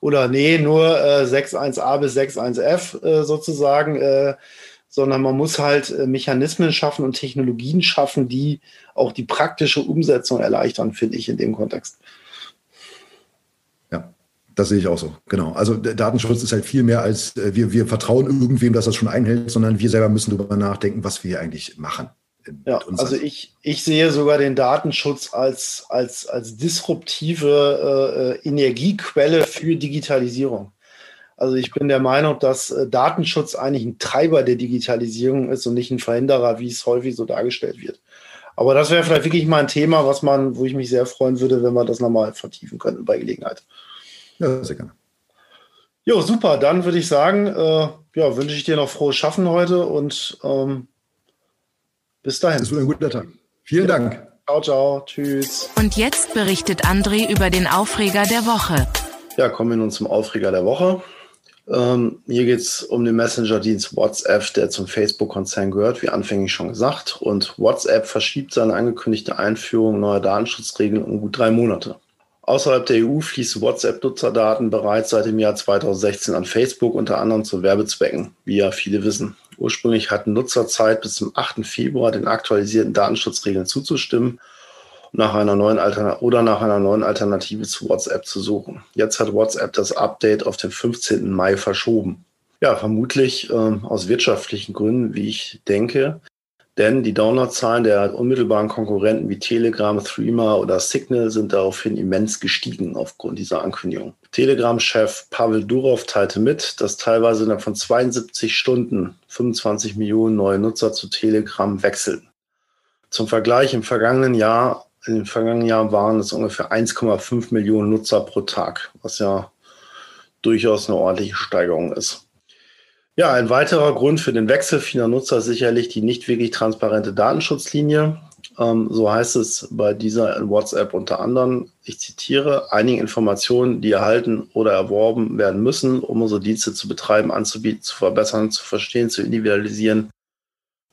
Oder nee, nur äh, 6.1a bis 6.1f äh, sozusagen, äh, sondern man muss halt äh, Mechanismen schaffen und Technologien schaffen, die auch die praktische Umsetzung erleichtern, finde ich in dem Kontext. Ja, das sehe ich auch so, genau. Also Datenschutz ist halt viel mehr als äh, wir, wir vertrauen irgendwem, dass das schon einhält, sondern wir selber müssen darüber nachdenken, was wir eigentlich machen. Ja, also ich, ich sehe sogar den Datenschutz als, als, als disruptive äh, Energiequelle für Digitalisierung. Also ich bin der Meinung, dass äh, Datenschutz eigentlich ein Treiber der Digitalisierung ist und nicht ein Verhinderer, wie es häufig so dargestellt wird. Aber das wäre vielleicht wirklich mal ein Thema, was man, wo ich mich sehr freuen würde, wenn wir das nochmal vertiefen könnten bei Gelegenheit. Ja, sehr gerne. Jo, super. Dann würde ich sagen, äh, ja, wünsche ich dir noch frohes Schaffen heute und ähm, bis dahin. Das wird ein guter Tag. Vielen ja. Dank. Ciao, ciao. Tschüss. Und jetzt berichtet André über den Aufreger der Woche. Ja, kommen wir nun zum Aufreger der Woche. Ähm, hier geht es um den Messenger-Dienst WhatsApp, der zum Facebook-Konzern gehört, wie anfänglich schon gesagt. Und WhatsApp verschiebt seine angekündigte Einführung neuer Datenschutzregeln um gut drei Monate. Außerhalb der EU fließen WhatsApp-Nutzerdaten bereits seit dem Jahr 2016 an Facebook, unter anderem zu Werbezwecken, wie ja viele wissen. Ursprünglich hatten Nutzer Zeit, bis zum 8. Februar den aktualisierten Datenschutzregeln zuzustimmen. nach einer neuen oder nach einer neuen Alternative zu WhatsApp zu suchen. Jetzt hat WhatsApp das Update auf den 15. Mai verschoben. Ja, vermutlich ähm, aus wirtschaftlichen Gründen, wie ich denke. Denn die Downloadzahlen der unmittelbaren Konkurrenten wie Telegram, Threema oder Signal sind daraufhin immens gestiegen aufgrund dieser Ankündigung. Telegram-Chef Pavel Durov teilte mit, dass teilweise innerhalb von 72 Stunden 25 Millionen neue Nutzer zu Telegram wechseln. Zum Vergleich im vergangenen Jahr, in den vergangenen Jahren waren es ungefähr 1,5 Millionen Nutzer pro Tag, was ja durchaus eine ordentliche Steigerung ist. Ja, ein weiterer Grund für den Wechsel vieler Nutzer ist sicherlich die nicht wirklich transparente Datenschutzlinie. Ähm, so heißt es bei dieser in WhatsApp unter anderem, ich zitiere, einige Informationen, die erhalten oder erworben werden müssen, um unsere Dienste zu betreiben, anzubieten, zu verbessern, zu verstehen, zu individualisieren,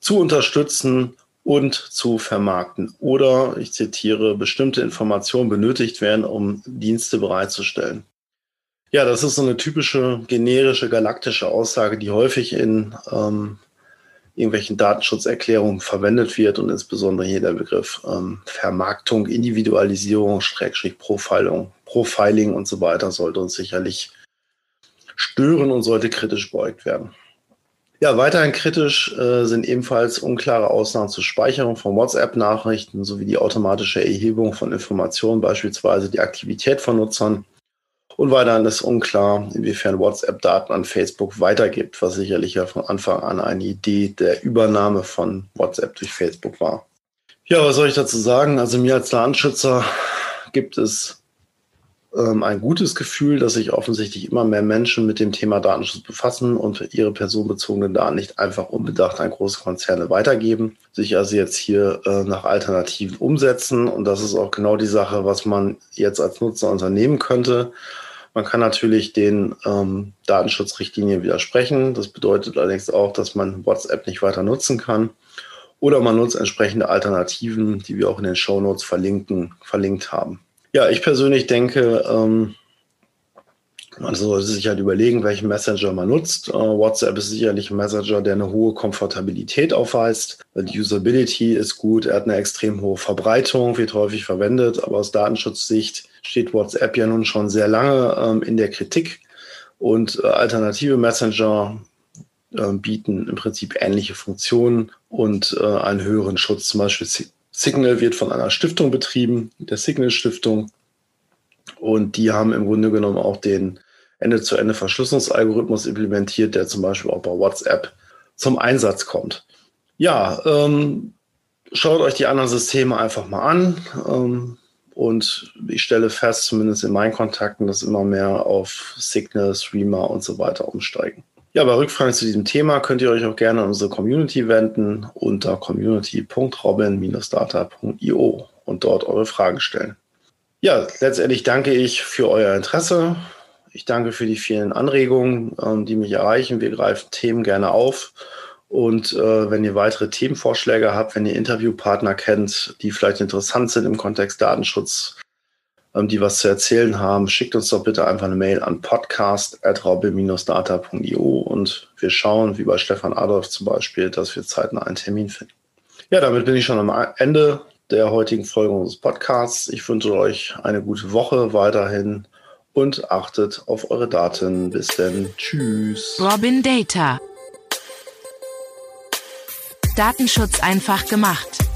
zu unterstützen und zu vermarkten. Oder, ich zitiere, bestimmte Informationen benötigt werden, um Dienste bereitzustellen. Ja, das ist so eine typische generische galaktische Aussage, die häufig in ähm, irgendwelchen Datenschutzerklärungen verwendet wird und insbesondere hier der Begriff ähm, Vermarktung, Individualisierung, Schrägstrich Profiling, Profiling und so weiter sollte uns sicherlich stören und sollte kritisch beugt werden. Ja, weiterhin kritisch äh, sind ebenfalls unklare Ausnahmen zur Speicherung von WhatsApp-Nachrichten sowie die automatische Erhebung von Informationen, beispielsweise die Aktivität von Nutzern. Und weiterhin ist unklar, inwiefern WhatsApp Daten an Facebook weitergibt, was sicherlich ja von Anfang an eine Idee der Übernahme von WhatsApp durch Facebook war. Ja, was soll ich dazu sagen? Also mir als Datenschützer gibt es ähm, ein gutes Gefühl, dass sich offensichtlich immer mehr Menschen mit dem Thema Datenschutz befassen und ihre personenbezogenen Daten nicht einfach unbedacht an große Konzerne weitergeben, sich also jetzt hier äh, nach Alternativen umsetzen. Und das ist auch genau die Sache, was man jetzt als Nutzer unternehmen könnte. Man kann natürlich den ähm, Datenschutzrichtlinien widersprechen. Das bedeutet allerdings auch, dass man WhatsApp nicht weiter nutzen kann. Oder man nutzt entsprechende Alternativen, die wir auch in den Show Notes verlinken, verlinkt haben. Ja, ich persönlich denke, ähm, man sollte sich halt überlegen, welchen Messenger man nutzt. Uh, WhatsApp ist sicherlich ein Messenger, der eine hohe Komfortabilität aufweist. Die Usability ist gut, er hat eine extrem hohe Verbreitung, wird häufig verwendet, aber aus Datenschutzsicht steht WhatsApp ja nun schon sehr lange ähm, in der Kritik und äh, alternative Messenger äh, bieten im Prinzip ähnliche Funktionen und äh, einen höheren Schutz. Zum Beispiel Signal wird von einer Stiftung betrieben, der Signal Stiftung. Und die haben im Grunde genommen auch den Ende-zu-Ende-Verschlüsselungsalgorithmus implementiert, der zum Beispiel auch bei WhatsApp zum Einsatz kommt. Ja, ähm, schaut euch die anderen Systeme einfach mal an. Ähm, und ich stelle fest, zumindest in meinen Kontakten, dass immer mehr auf Signal, Streamer und so weiter umsteigen. Ja, bei Rückfragen zu diesem Thema könnt ihr euch auch gerne an unsere Community wenden unter community.robin-data.io und dort eure Fragen stellen. Ja, letztendlich danke ich für euer Interesse. Ich danke für die vielen Anregungen, ähm, die mich erreichen. Wir greifen Themen gerne auf. Und äh, wenn ihr weitere Themenvorschläge habt, wenn ihr Interviewpartner kennt, die vielleicht interessant sind im Kontext Datenschutz, ähm, die was zu erzählen haben, schickt uns doch bitte einfach eine Mail an podcast.raube-data.io und wir schauen, wie bei Stefan Adolf zum Beispiel, dass wir zeitnah einen Termin finden. Ja, damit bin ich schon am Ende der heutigen Folge unseres Podcasts. Ich wünsche euch eine gute Woche weiterhin und achtet auf eure Daten. Bis denn. Tschüss. Robin Data. Datenschutz einfach gemacht.